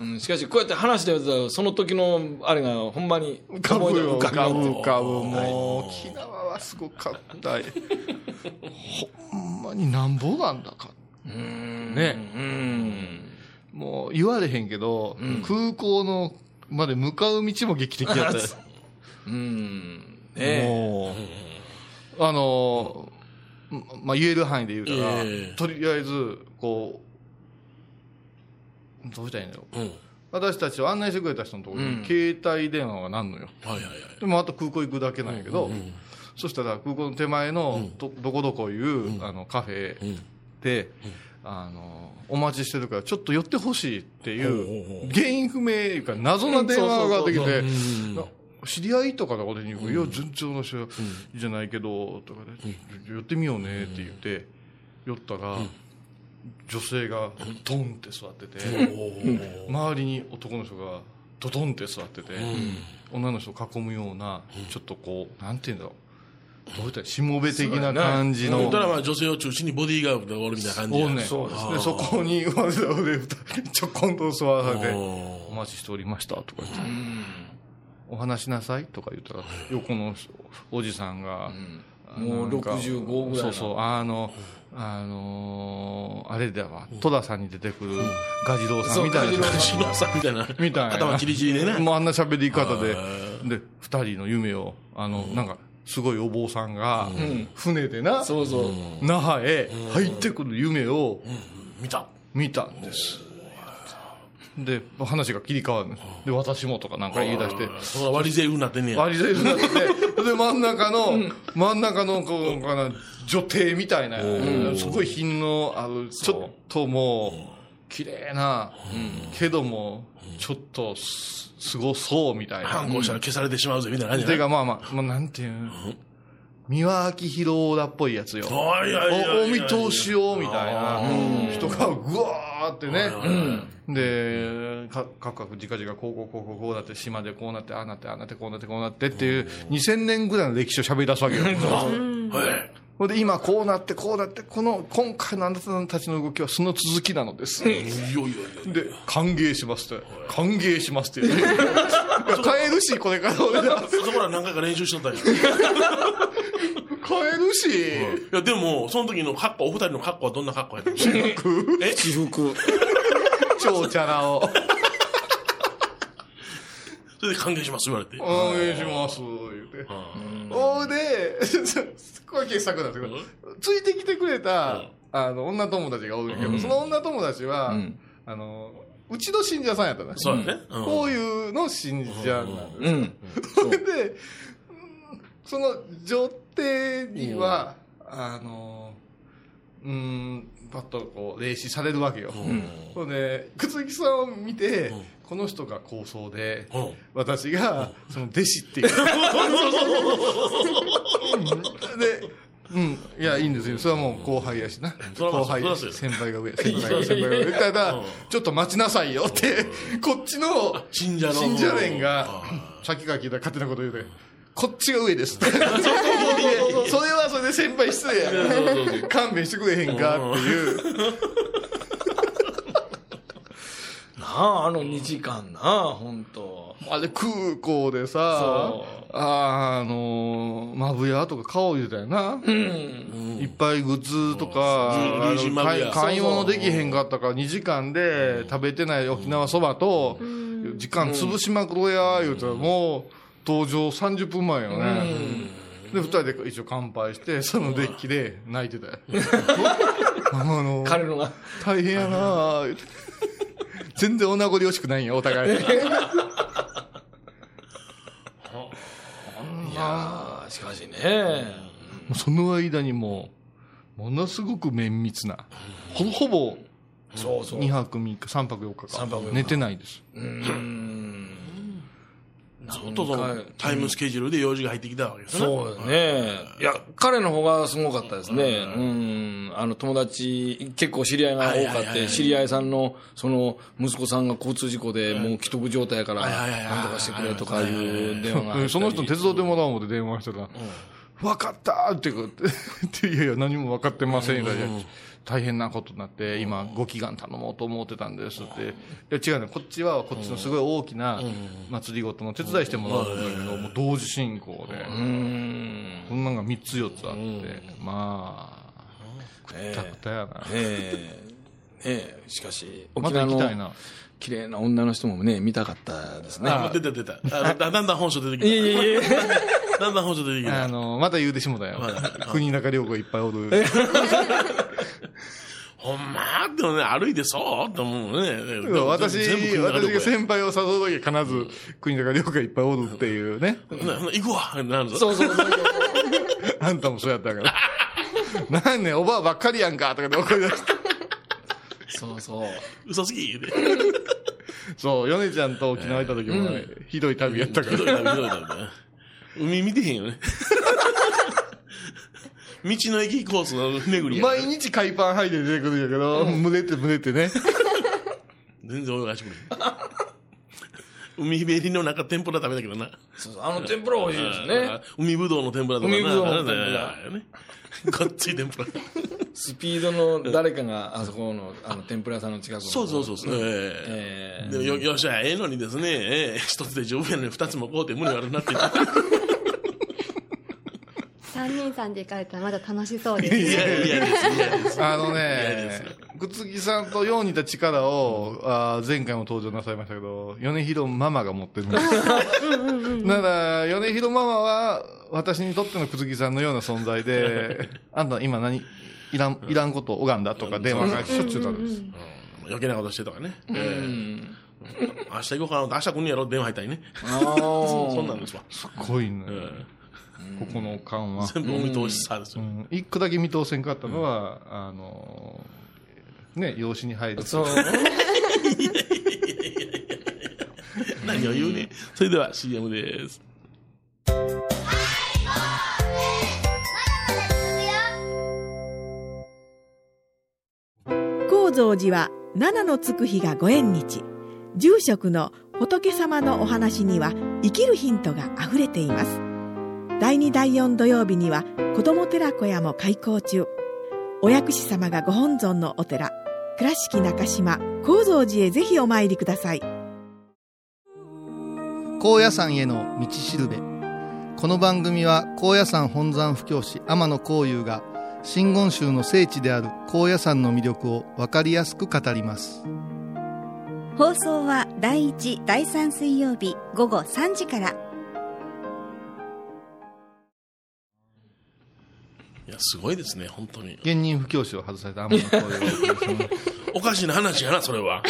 うん、しかしこうやって話してるとその時のあれがほんまに浮かぶよ、浮かぶ、浮かぶ。もう、沖縄はすごかった。ほんまになんぼなんだか。ね。うんもう言われへんけど、空港のまで向かう道も劇的やったよ。うんねもう、あのー、まあ、言える範囲で言うたら、ええとりあえず、こう、どうしたらいいんだろう。うん。私たちを案内してくれた人のところに、うん。携帯電話がなんのよ。はいはいはい。でもあと空港行くだけなんやけど、そしたら空港の手前のどどこどこいう、あのカフェうん。で、あのお待ちしてるからちょっと寄ってほしいっていほう原因不明いうか謎な電話がかかってきて知り合いとかのことに言うから、いや順調な人じゃないけどとかで、寄ってみようねって言って寄ったら、女性がドンって座ってて、周りに男の人がドドンって座ってて、女の人を囲むような、ちょっとこう、なんていうんだろう、どういったらしもべ的な感じの。たらまあ女性を中心にボディーガードがおるみたいな感じね。んそうですでそこにわざわざちょこんと座らせて「おお待ちしておりました」とか言って「お話しなさい」とか言ったら横のおじさんが、もうなんか65ぐらいの。そうそうあのあのーあれだわ。戸田さんに出てくるガジロウさんみたいな。ーしのさんみたいな。みたいな。頭チリチリでね。もうあんな喋り方で。へで二人の夢をあの、なんかすごいお坊さんが、船でな、そうそう、那覇へ入ってくる夢を見た。見たんです。で、話が切り替わるんです。で、私もとかなんか言い出して、割り税になってんねや。割り税になって。て、で、真ん中の、真ん中の、こう、かな、女帝みたいな、すごい品のある、ちょっともう、綺麗な、けども、ちょっとす、すごそうみたいな。反抗したら消されてしまうぜ、みたいな感じてか、まあまあ、まあ、なんていうの、三輪明宏オーラっぽいやつよ。あいやいおお見通しをみたいな人がぐわーってね。で、か、かくかくじかじかこうこうこうこうこうだって島でこうなって、ああなって、ああなって、こうなって、こうなってっていう2000年ぐらいの歴史を喋り出すわけよ。はい。ほんで今こうなってこうなって、この今回のあなたたちの動きはその続きなのです。で、歓迎しますって。歓迎しますって。いや帰るし、これから俺ら。そこら何回か練習しとったり。い帰るし。や、でも、その時の格好、お二人の格好はどんな格好やったの？え？私服。超チャラを。それで歓迎します、言われて。お願いします、言うて。ほいで、これ傑作なんですけど、ついてきてくれた、あの、女友達がおるけど、その女友達は、あの、うちの信者さんやったね。そうだね。うんこういうの信者なんです。うん。それで、うんその女帝には、あの、うん、パッとこう、霊視されるわけよ。それで、靴木さんを見て、この人が構想で、うん私が、その弟子っていう。で、うん、いや、いいんですよ。それはもう後輩やしな。後輩先輩が上、先輩が上、先輩が上。ただ、ちょっと待ちなさいよって、こっちの信者の信者連があ、さっきから聞いた勝手なこと言うて、こっちが上ですって。それはそれで先輩失礼やから。勘弁してくれへんか？っていう。なあ、あの2時間なあ、本当あれ空港でさそ、あの、マブヤとか買おう言うたよな。いっぱいグッズとか、あうん。の買い物できへんかったから2時間で食べてない沖縄そばと、時間潰しまくろうや、言うたらもう登場30分前よね。で、二人で一応乾杯して、そのデッキで泣いてたよ。あの、彼のが。大変やな全然お名残惜しくないんや、お互い。いやーしかしね。その間にもう、ものすごく綿密な、ほぼほぼそうそう。2泊3日、3泊4日三泊四日か、寝てないです。うん。ずっとそのタイムスケジュールで用事が入ってきたわけですね。そうだね。いや、彼の方がすごかったですね。うん。あの、友達、結構知り合いが多かって、知り合いさんの、その、息子さんが交通事故でもう既得状態やから、なんとかしてくれとかいう電話がその人手伝ってもらおう思って電話したら、分かったって言って、いやいや、何も分かってませんよ。大変なことになって、今、ご祈願頼もうと思ってたんですって。いや、違うね。こっちは、こっちのすごい大きな祭りごとの手伝いしてもらうんだけど、もう同時進行で。うん。こんなんが3つ4つあって、まあ、くったくたやな。ええええしかし、また沖縄の行きたいな。綺麗な女の人もね、見たかったですね。あ、出た出た。あだだんだん本性出ていきやいやいやた。だんだん本性出てきた。あの、また言うてしもたよ。国中涼子いっぱいおる。ほんま？でもね、歩いてそう？って思うね。私、私が先輩を誘うときは必ず国中涼子がいっぱいおるっていうね。行くわなるぞ。そうそうそう。あんたもそうやったから。なんねんおばあばっかりやんかとかで怒り出して。そうそう。嘘つき。そう、ヨネちゃんと沖縄行った時もね、ひどい旅やったかひどいら。旅ひどい旅ね。海見てへんよね。道の駅コースの巡りや。毎日海パン履いて出てくるんやけど、群れて群れてね。全然泳がしてくれ。海べりの中天ぷら食べたけどな。そうそうあの天ぷら美味しいですね。海ぶどうの天ぷらとかな。海ぶどうの天ぷらね。ごっつい天ぷら。スピードの誰かがあそこのあの天ぷら屋さんの近くのそうそうそうそう。えええでもよ、よっしゃ、ええのにですね、ええ一つで十分やのに二つもこうて無理悪なって言って。3人さんで行かれたらまだ楽しそうですいやいやです、いやです。あの嫌ねです、靴木さんとよう似た力を、あー前回も登場なさいましたけど、米広ママが持ってるんです。なら、米広ママは、私にとっての靴木さんのような存在で、あんた今何、いらん、いらんこと拝んだとか電話がしょっちゅうなんです。余計なことしてとかね。ええ明日行こうかなと、明日来んねやろ電話入ったりね。あ そんなんですわ。すごいね。えここの間はえ。全部お見通しさですよ。うん一個だけ見通せんかったのは、あの、ね、養子に入る。そう。何を言うね。それでは CM です。高蔵寺は七のつく日がご縁日住職の仏様のお話には生きるヒントがあふれています第2第4土曜日には子ども寺小屋も開校中。お薬師様がご本尊のお寺倉敷中島・高蔵寺へぜひお参りください。高野山への道しるべ。この番組は高野山本山布教師天野幸雄が真言宗の聖地である高野山の魅力を分かりやすく語ります。放送は第1第3水曜日午後3時からいや、すごいですね、本当に。現任布教師を外された天野幸雄おかしな話やな、それは。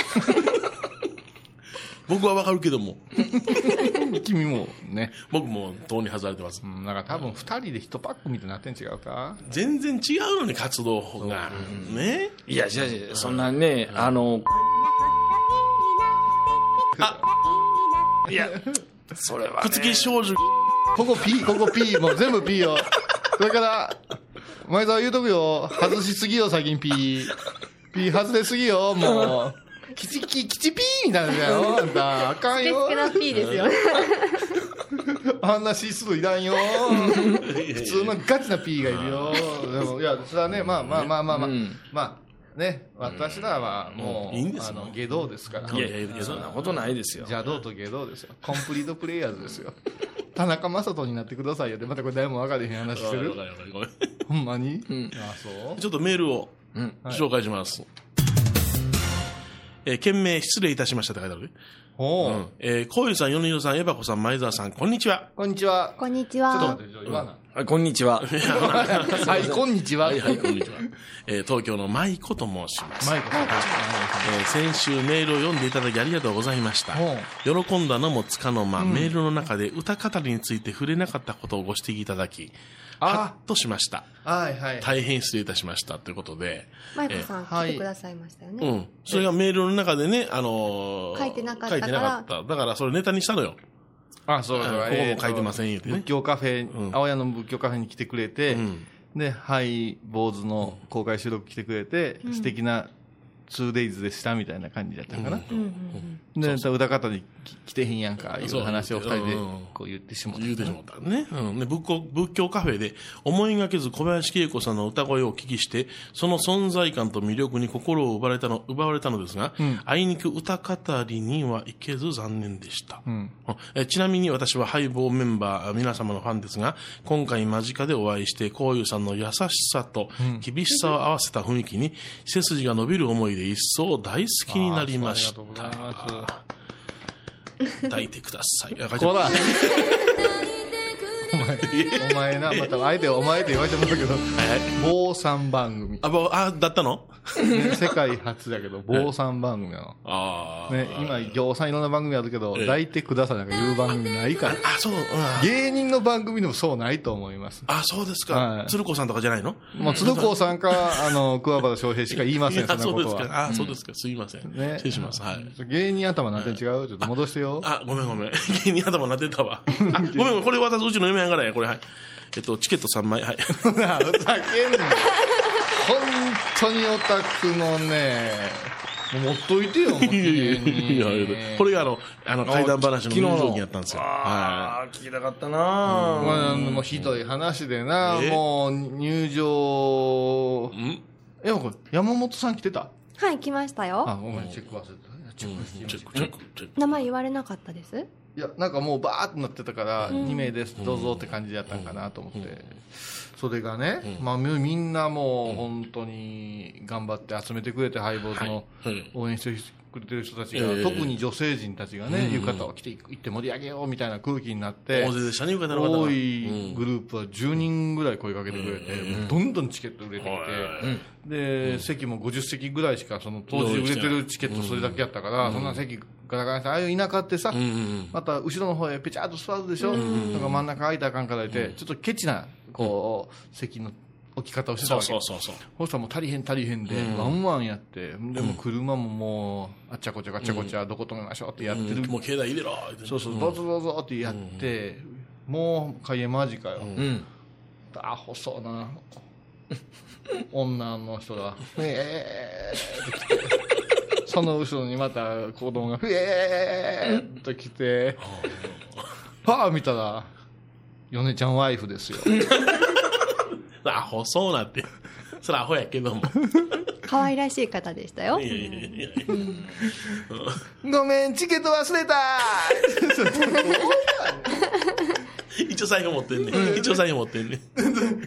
僕はわかるけども、君もね、僕も党に外れてますう。ん、なんか多分2人で1パックみたいになってん違うか？全然違うのに、活動法が。ね。いや、違う違う、そんなね、あの、いや、それは、くつき少女、ここ P、ここ P、もう全部 P よ。それから、前澤言うとくよ。外しすぎよ、最近 P。P 外れすぎよ、もう。キチキ、キチピーみたいなんだよ。あんた、あかんよスケス。ケな P ですよね。あんな指数いらんよ。普通のガチな P がいるよ。でも、いや、それはね、まあまあまあまあまあ、うんまあ、ね、私らはもう、いいんですよあの、下道ですから。いやいや、そんなことないですよ。邪道と下道ですよ。コンプリートプレイヤーズですよ。田中正人になってくださいよ。って、またこれ誰も分かれへん話してるほんまに、ん。あ、そう？ちょっとメールをうん。紹介します。えー、件名失礼いたしましたって書いてある。ね。おう、うん。えー、こういうさん、米広さん、エバコさん、前澤さん、こんにちは。こんにちは。こんにちちょっとは。待って、ちょ言わな。はいこんにちは。はい、こんにちは。はい、はい、こんにちは。えー、東京の舞子と申します。マイコさん。えー先週メールを読んでいただきありがとうございましたほ。喜んだのもつかの間、メールの中で歌語りについて触れなかったことをご指摘いただき、あはっとしました。はいはい。大変失礼いたしました。ということで、マイコさんはい来てくださいましたよね。うん。それがメールの中でね、あのー書いてなかったから書いてなかった。だからそれネタにしたのよ。あ、そうそう。うんここも書いてません言うてね仏教カフェ、うん青谷の仏教カフェに来てくれて、うんで、はい、坊主の公開収録来てくれて、素敵な 2days でしたみたいな感じだったかな。うんうんで、歌方に来てへんやんか、いう話を二人でうんこう言ってしまった。言うてしまったね。うん。で、仏教、仏教カフェで、思いがけず小林恵子さんの歌声をお聞きして、その存在感と魅力に心を奪われたの、奪われたのですが、あいにく歌語りには行けず残念でした。うん。えちなみに私はハイボーメンバー皆様のファンですが、今回間近でお会いして、こういうさんの優しさと厳しさを合わせた雰囲気に、背筋が伸びる思いで一層大好きになりました。抱いてください。あ書いてあるこらお前、お前な、また、あえてお前って言われてもらうけど、坊さん番組。あ、ぼあ、だったの？ね世界初だけど、坊さん番組なの。ああ。ね、今、行さんいろんな番組あるけど、ええ抱いてくださいなんか言う番組ないから。あ、そう、うん。芸人の番組でもそうないと思います。あ、そうですか。はい鶴子さんとかじゃないの？もう、鶴光さんか、あの、桑原翔平しか言いません、そんなことは。そうですか。あ、そうですか。すいません。ね失礼します。はい。芸人頭なんて違う？ちょっと戻してよ。あ、ごめんごめん。芸人頭なってたわ。あ、ごめん、これ渡すうちの嫁やからや、これ、はい。えっと、チケット3枚、はい。なあ、ふざけんな。本当にオタクのね、もう持っといてよ、いやいやこれがあの、あの、怪談話の入場期やったんですよ。はああ、聞きたかったなまあ、もうひどい話でな、え？もう入場い。、ん？いや、これ、山本さん来てた？はい、来ましたあ、よ。ごめん、チェック忘れチェック、チェック、チェック。名前言われなかったです？いや、なんかもうバーってなってたから、2名です、どうぞって感じだったんかなと思って。それがね、まあみみんなもう本当に頑張って集めてくれて、ハイボーズのはい。応援してくれてる人たちが、ええ。特に女性陣たちがね、浴衣を着て行って盛り上げようみたいな空気になって大、勢でしたね、浴衣の方が。多いグループは10人ぐらい声かけてくれて、どんどんチケット売れてきて、で、席も50席ぐらいしか、その当時売れてるチケットそれだけやったから、そんな席ガラガラて、ああいう田舎ってさ、うんうんまた後ろの方へぺちゃっと座るでしょ、なんか真ん中空いたらあかんから言って、ちょっとケチな、こう、席の置き方をしてたそうわけ。そうそうそう。そしたらもう足りへん足りへん。で、ワンワンやって、でも車ももう、あっちゃこっちゃあっちゃこっちゃ、どこ止めましょうってやってる。もう携帯入れろって。そうそう、どうぞどうぞってやって、もう開演間近よ。うん。アホそうな。女の人が、ふえーって来て、その後ろにまた子供が、ふえーって来て、パー見たら、米ちゃんワイフですよ。アホそうなって。それアホやけども。可愛らしい方でしたよい。やいやいやいやごめん、チケット忘れた 一応財布持ってんねん。一応財布持ってんねん。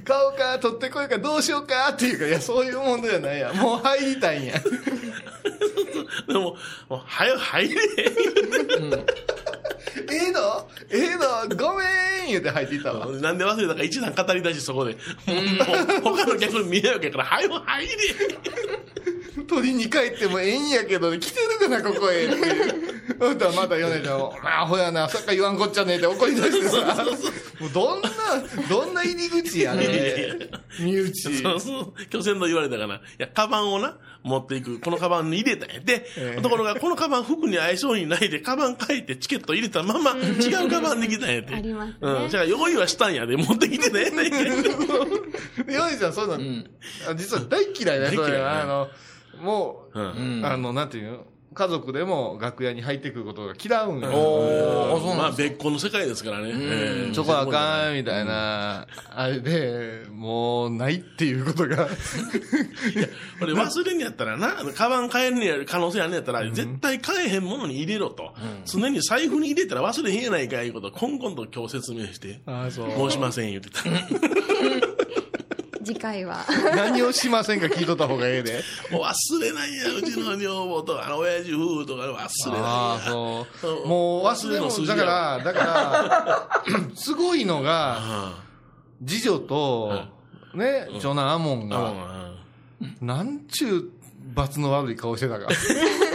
買おうか、取ってこいか、どうしようかっていうか、いや、そういう問題じゃないや。もう入りたいんや。でも、もう、はよ入れ。ええのええのごめん言うて入っていったわ。なんで忘れたか一段語り出しそこで。もう、他の客に見えるわけやから、はよ入れ。取りに帰ってもええんやけど、来てるかな、ここへう。ほんとはまた米ちゃんも、アホやな、さっき言わんこっちゃねえって怒り出してさ。もうどんな、どんな入り口やね身内。そうそう。巨船の言われたかな。いや、カバンをな、持っていく。このカバンに入れたんや。で、ええところが、このカバン服に相性にないで、カバン書いてチケット入れたまま、違うカバンできたんやって。ありますねうん。じゃあ、用意はしたんやで、持ってきてね。ヨネちゃん、そういうの、あ実は大嫌いだよ、それ大嫌いあの、もう、うん。あの、なんていうの？家族でも楽屋に入ってくることが嫌うんよ。おー、そうまあ、なん別個の世界ですからね。ええそこはあかん、みたいな、あれで、もう、ないっていうことが。これ忘れんやったらな、カバン変えるにやる可能性あるんやったら、絶対買えへんものに入れろと。常に財布に入れたら忘れへんやないかいうことを、今々と今日説明して、ああ、そう。申しません言ってた。次回は。何をしませんか聞いとった方がええで。もう忘れないや、うちの女房とか、あの、親父夫婦とか忘れないや。ああ、そう。もう忘れも、だから、だから、すごいのが、あ次女と、ね、長男アモンあが、あなんちゅう罰の悪い顔してたか。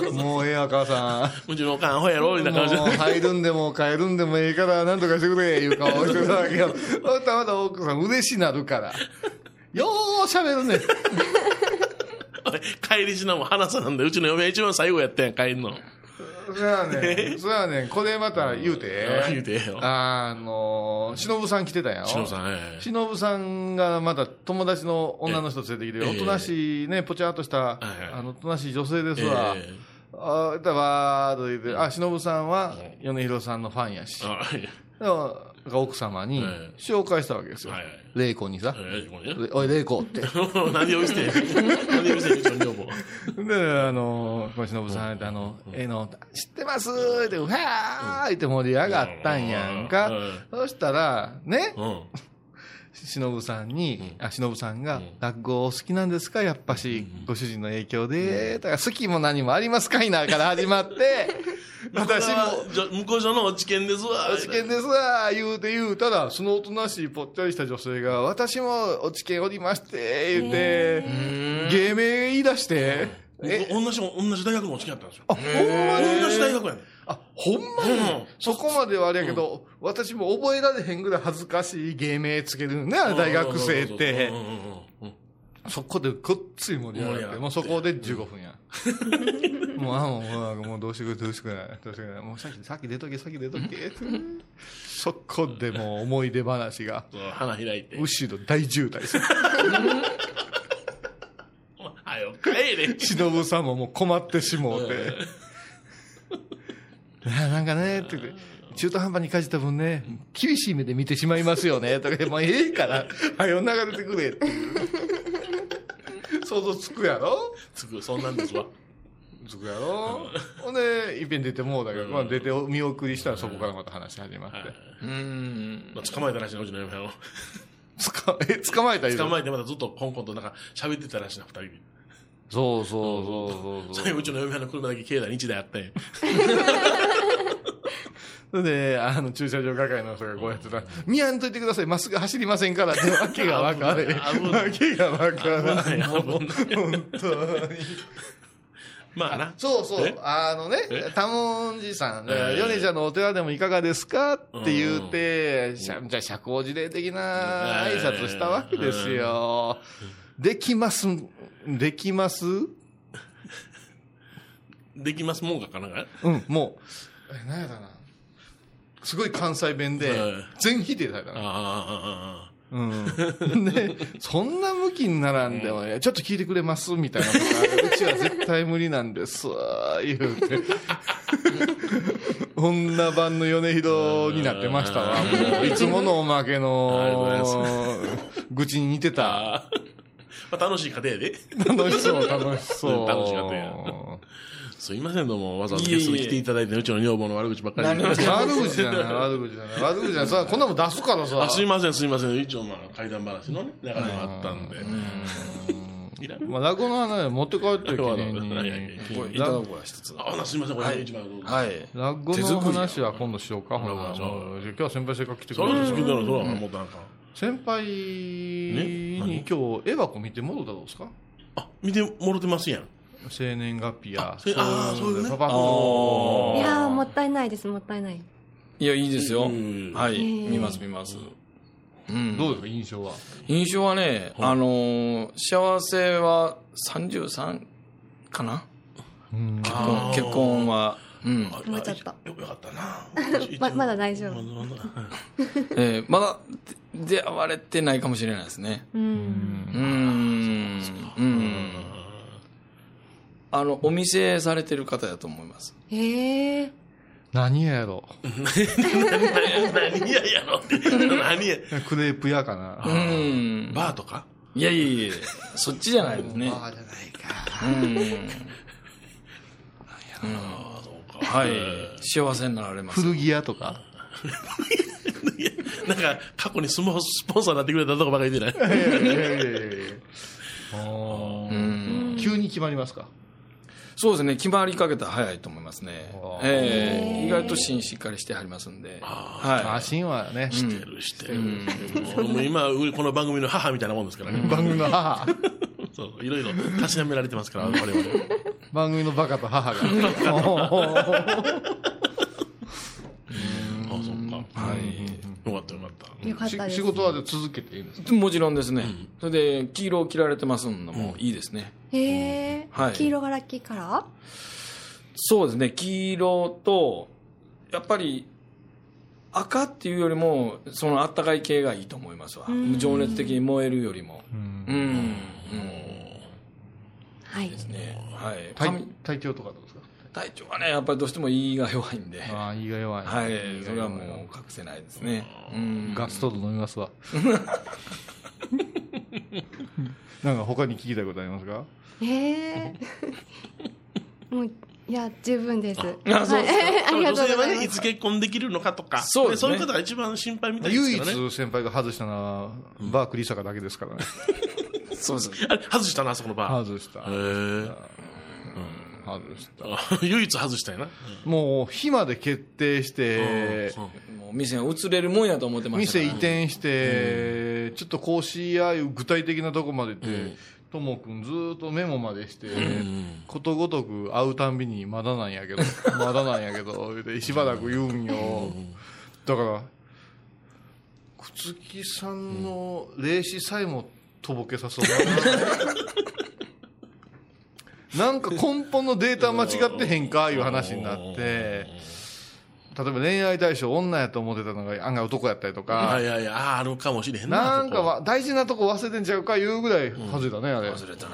もうええわ、母さうちのおかんアホやろ、みたいん。な感じで。もう入るんでも帰るんでもええから、なんとかしてくれ、いう顔してたわけよ。ほんたらまた奥さん嬉しなるから。よう喋るね。おい帰りしなも話さなんで、うちの嫁一番最後やったやん、帰んの。そやねん。そやねん。これまた言うて。言うてええよ。あの、しのぶさん来てたやん。しのぶさん、ええしのぶさんがまた友達の女の人連れてきて、ええおとなしいね、ぽちゃっとした、ええあの、おとなしい女性ですわ。えあだわーっと言って、あ、しのぶさんは、米広さんのファンやしえ。あいやだから奥様にええ紹介したわけですよ。玲子にさ。おい、玲子っ て。何をして何をしてうちの女房。で、あの、このしのぶさんって、あの、ええの、知ってます？って、うわーって盛り上がったんやんかうん。そしたら、ね、うん。しのぶさんに、あ、しのぶさんが、落語好きなんですか？やっぱし、ご主人の影響で、だから好きも何もありますかいなから始まって、私も、じゃ向こう所のお知見ですわ。お知見ですわ、言うて言うたら、そのおとなしいぽっちゃりした女性が、私もお知見おりまして、言うて、芸名言い出して、え、同じ、同じ大学のお付き合いだったんですよ。あ、ほんまに？同じ大学やねん。あ、ほんまに、うんそこまではあれやけど、私も覚えられへんぐらい恥ずかしい芸名つけるね、大学生ってうん。うんうんうんそこでごっつい盛り上がって、もうそこで15分や。もう、あ、もう、もうどうしてくれ、どうしてくれ、どうしてくれ、もうさっき、さっき出とけ、さっき出とけ。そこでもう思い出話が、花開いて。後ろ大渋滞する。はよ、帰れ。しのぶさんももう困ってしもうて。あ なんかね、って中途半端に感じた分ね、厳しい目で見てしまいますよね、とか、もうええから、はよ流れてくれっていう。想像つくやろ？つく、そんなんですわ。つくやろ？ほんで、いっぺん出てもうだけど、まあ出て見送りしたらそこからまた話し始まって。うん。捕まえたらしいな、うちの嫁を。つか、え、捕まえた捕まえてまたずっとコンコンとなんか喋ってたらしいな、二人で。そうそうそうそう最後うちの嫁はんの車だけ境内に1台あって。それで、あの、駐車場係の人がこうやってたら、見やんといてください、まっすぐ走りませんからって、わけがわかれ。危ないわけがわから危ないない。もう危ない本当に。まあな。そうそうえ、あのねえ、多文字さん、ええ米ちゃんのお寺でもいかがですか？って言うて、じゃあ社交辞令的な挨拶したわけですよ。できます、できます？できますもんかかな。うん、もう、え、何やったな。すごい関西弁ではい、全否定されたあな。あ、うん。で、そんな向きにならんでもね、ちょっと聞いてくれますみたいなことがうちは絶対無理なんです、言うて。女版の米広になってましたわ。もういつものおまけの、愚痴に似てた。ああ。まあ楽しい家庭やで。楽しそう、楽しそう。楽しかったやすいません、どうも。わざわざゲストに来ていただいて、うちの女房の悪口ばっかりで。悪口じゃない、悪口じゃない。悪口じゃない。さこんなもん出すからさ。あすいません、すいません。一応、まあ、怪談話のね、中でもあったんで。まあ、落語の話持って帰って記念に。これいただこうや一つあ、すいません、これ一枚どうぞ。はい落語の話は今度しようか、ほら今日は先輩せっかく来てくそれれる好きだろ、それはもっとなんか。先輩に今日絵箱見てもろたらどうですかあ、見てもろてますやん。生年月日や。そういうね。パパッいと。やーもったいないですもったいない。いやいいですよ。うん。はいー。見ます見ます。うん。どうですか、印象は？印象はね、あのー幸せは33かな？結婚結婚は、うん。もうちょっとよよかったな。ままだ大丈夫。まだえーまだ出会われてないかもしれないですね。うん。うん。うんあのお店されてる方だと思いますへえ何ややろ。何ややろ。何や。クレープ屋かな。うんバーとか？いやいやいやそっちじゃないですねああ、じゃないか。うんはい幸せになられます古着屋とか？なんか、過去にスポンサーになってくれたとこばかり言ってない？いやいやいやいやいやあー急に決まりますか？そうですね。決まりかけたら早いと思いますね。ええ。意外と芯しっかりしてはりますんで。はあ、芯はね。してる、してる。もう今、この番組の母みたいなもんですからね。番組の母。そう、いろいろたしなめられてますから、我々。番組のバカと母が。あ、そっか。はいよかった、よかった。よかった仕事は続けていいんですか？いもちろんですね、それで黄色を着られてますのもいいですね、へえはい。黄色がラッキーカラそうですね。黄色とやっぱり赤っていうよりもそのあったかい系がいいと思いますわ。情熱的に燃えるよりも。うん、うん。ーはい。ですね。はい。体調とかどうですか？体調はねやっぱりどうしても胃が弱いんでああ、胃が弱い。はいそれはもう隠せないですねうんガストード飲みますわ。なんか他に聞きたいことありますか？へえ もういや十分ですあそうですかはい ありが女性はね、とうございますいつ結婚できるのかとか、そうですねそういう方が一番心配みたいです唯からね。一先輩が外したのは、バークリサカだけですからね。そうですあれ外したな、あそこのバー。外した。へー外した。あ 唯一外したよな。もう、日まで決定して、もう店が移れるもんやと思ってました店移転して、ちょっとこうしやいう具体的なとこまで行って、ともくんずーっとメモまでして、ことごとく会うたんびに、まだなんやけど、まだなんやけど、しばらく言うんよ。だから、靴木さんの霊視さえもとぼけさそうな。なんか根本のデータ間違ってへん。かいう話になって、例えば恋愛対象女やと思ってたのが案外男やったりといか、やいやいや、あーあるかもしれへんな。なんか大事なとこ忘れてんちゃうかいうぐらい外れたね、あれ。忘れたね。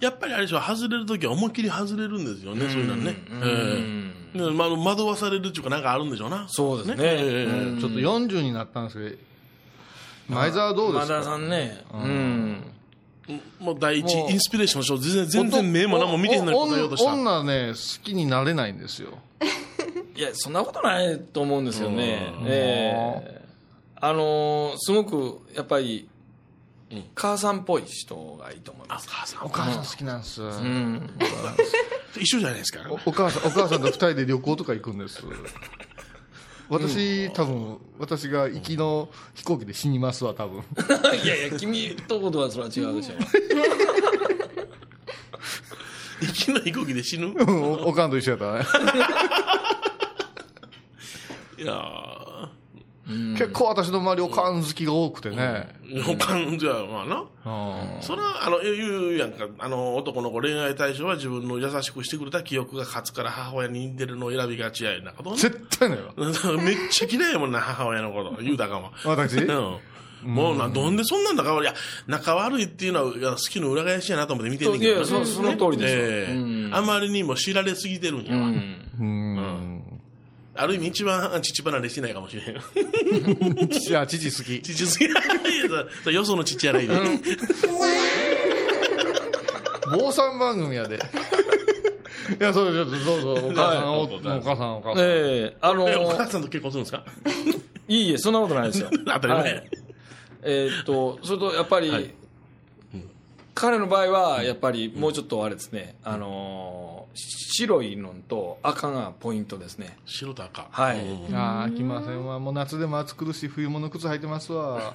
やっぱりあれでしょ、外れるときは思いっきり外れるんですよね、そういうのはね。ええ。でまあ惑わされるっていうかなんかあるんでしょうな。そうですね。ええ。ちょっと40になったんですけど、前澤どうですか？前田さんね。うんもう第一インスピレーションでしょ全然全然目も何も見てへんのに答えようとした。お女ね、好きになれないんですよ。いやそんなことないと思うんですよねええあのーすごくやっぱり母さんっぽい人がいいと思います母さんお母さん好きなんです。うん一緒じゃないですか。おお母さん、お母さんと二人で旅行とか行くんです。私、多分、私が行きの飛行機で死にますわ、多分。いやいや君とことはそれは違うでしょ 行きの飛行機で死ぬ？うんおおかんと一緒やったね。いや結構私の周りおかん好きが多くてね。ー、おかんじゃ、まあな。うんそれは、あの、言うやんか、あの、男の子恋愛対象は自分の優しくしてくれた記憶が勝つから母親に似てるのを選びがちやよなことね。絶対ないわ。めっちゃ嫌いやもんな、母親のこと。言うたかも。私？うん。もうな、どんでそんなん仲悪い。いや、仲悪いっていうのは、好きの裏返しやなと思って見てんねんけどな。いやそその通りですよえあまりにも知られすぎてるんやわ。うん。うん。ある意味一番父離れしてないかもしれん。父、あ、父好き。父好き。よその父やないで。坊さん番組やで。いや、そうそうそうそう、お母さん、おはいお母さん、お母さん。ええあのえお母さんと結婚するんですか？いいえ、そんなことないですよ。当たり前はいえーっと、それと、やっぱり、はい彼の場合は、やっぱり、もうちょっとあれですね、あのー白いのと赤がポイントですね。白と赤。はいうんああ、来ませんわ。もう夏でも暑苦しい冬物靴履いてますわ。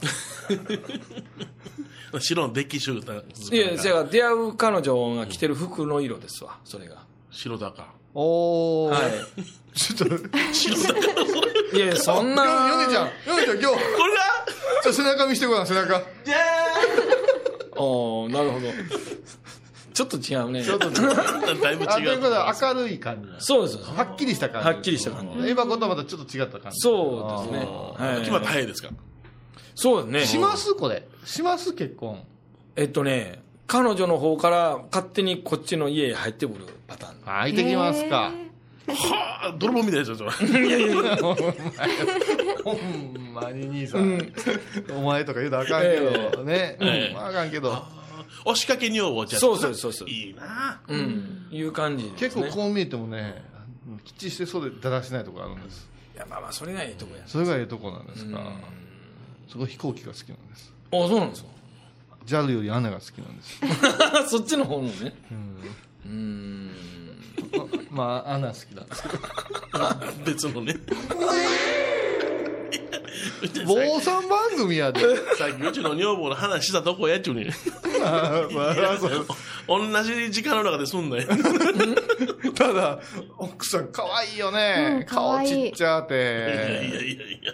白のデッキシュータいや、じゃあ、出会う彼女が着てる服の色ですわ、それが。白と赤。おー。は ちょっと、白と赤。い。いやいや、そんな。ヨネちゃん、ヨネちゃん、今日、これがちょ、背中見してごらん、背中。おなるほど。ちょっと違うね。だいぶあ、という違う。ことは明るい感じそうですよ。はっきりした感じ。はっきりした感じ。エヴァ子とはまたちょっと違った感じ。そうですね。はい決まった早いですか？そうですね。します？これ。します？結婚。えっとね、彼女の方から勝手にこっちの家へ入ってくるパターン。はい、行ってきますか。はあ、泥棒みたいですよ、それ。いやいやいや。ほんまに兄さん。お前とか言うたらあかんけど、ね。ええうんまああかんけど。押しかけ女房じゃそうそうそうそういいなうん。いう感じですね。結構こう見えてもね、きっちりしてそうでだらしないとこあるんです。いや、まあまあ、それがいいとこや。それがいいとこなんですか。すごい飛行機が好きなんです。あ、そうなんですか。JAL よりアナが好きなんです。そっちの方もね。うん。まあ、アナ好きなんですけど。別のね。坊さん番組やで。さっきうちの女房の話したとこやっちゅうねん。あまあそう同じ時間の中で済んだよ。ただ、奥さん可愛いようねん。可顔愛いちっちゃーいやいやて。いやいや。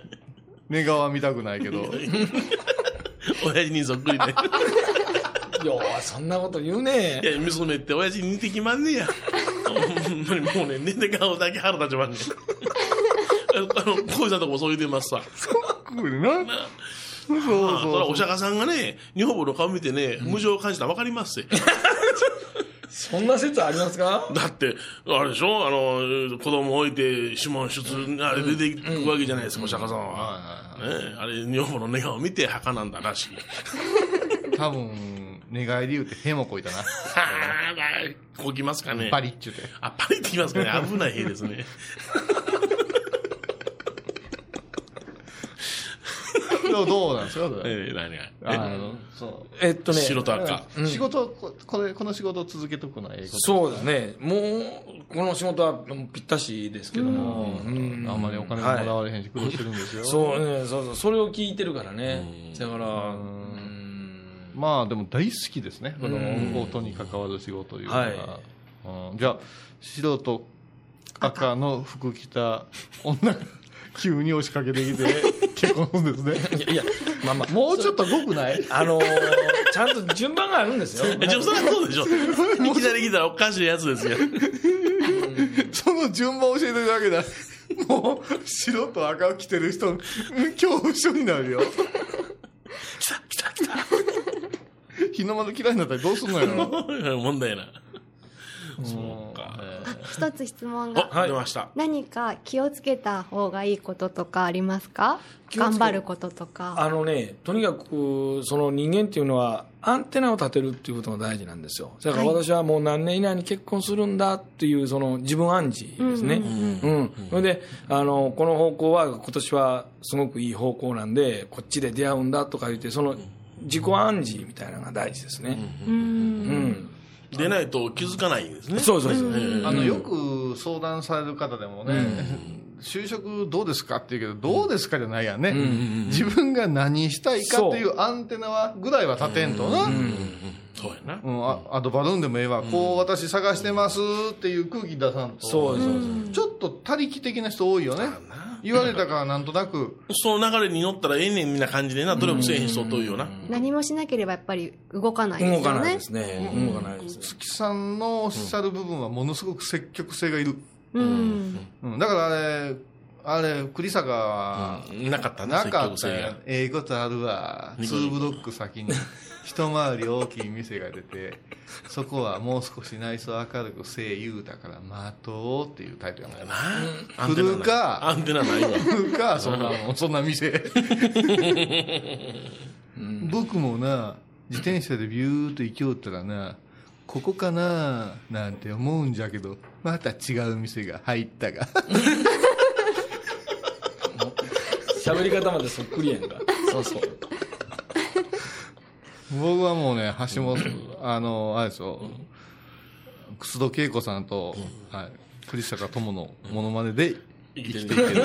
寝顔見たくないけど。親父にそっくりね。よう、そんなこと言うねい。や、娘って親父に似てきまんねや。ほんまにもうね、寝て顔だけ腹立ちまんねん。あの、こうしたとこそう言うてますわ。これな。そうそれはそうお釈迦さんがね、女房の顔見てね、無情を感じたら分かりますって。そんな説ありますか？だって、あれでしょ？あの、子供置いて、指紋出、あれ出ていくわけじゃないですか、お釈迦さんは。あれ、女房の寝顔見て墓なんだらしい。多分、寝返り言うてへもこいたな。はあ、こきますかね。パリッちゅうて。あ、パリってきますかね。危ない兵ですね。どうどうなんですか？ええ、何が？あの、そえっとえね。白と赤。う。仕事、ここれ、この仕事を続けとくのはええこと。そうですね。もう、この仕事はぴったしですけども。うんあんまりお金ももらわれへんし、苦労してるんですよ。そうね、そうそう。それを聞いてるからね。だから、うんまあでも大好きですね、この音に関わる仕事というのが、はじゃあ、白と赤の服着た女が急に押しかけてきて、結婚するんですね。いやいや、まあまあ、もうちょっと濃くない？あのーちゃんと順番があるんですよ。え、そりゃそうでしょ。いきなり来たらおかしいやつですよ。その順番教えてるだけだ。もう、白と赤を着てる人、恐怖症になるよ。来た、来た、来た。日の丸嫌いになったらどうすんのよ。問題な。そうか。一つ質問があ、出ました。何か気をつけた方がいいこととかありますか？頑張ることとかあのね、とにかく、その人間っていうのは、アンテナを立てるっていうことが大事なんですよ。だからはい私はもう何年以内に結婚するんだっていう、その自分暗示ですね。うん。それで、あの、この方向は今年はすごくいい方向なんで、こっちで出会うんだとか言って、その自己暗示みたいなのが大事ですね。うん。出ないと気づかないんですね。そうそうそう。あの、よく相談される方でもね、就職どうですかって言うけど、どうですかじゃないやんね。自分が何したいかっていうアンテナは、ぐらいは立てんとな。そうやな。うん、ああとバルーンでもええわ、こう私探してますっていう空気出さんとそうそうですちょっと他力的な人多いよね言われたからなんとなく。その流れに乗ったらええねんみたいな感じでな、努力せえへん人というよな。何もしなければやっぱり動かないですよね。動かないですね。動かないです。月さんのおっしゃる部分はものすごく積極性がいる、うん。うん、だからあれあれ栗坂はなかったな、かったええことあるわ。ニコ2ブロック先に。一回り大きい店が出てそこはもう少し内装明るくせえ言うたから待とうっていうタイトルやもん。な来るかアンテナないわ。来るか そんなもん。そんな店。僕もな自転車でビューッと行きおったらなここかななんて思うんじゃけどまた違う店が入ったが 喋り方までそっくりやんか。そうそう。僕はもうね橋本あのあれですよ。楠戸恵子さんと、はい、栗坂友のモノマネで生きていける。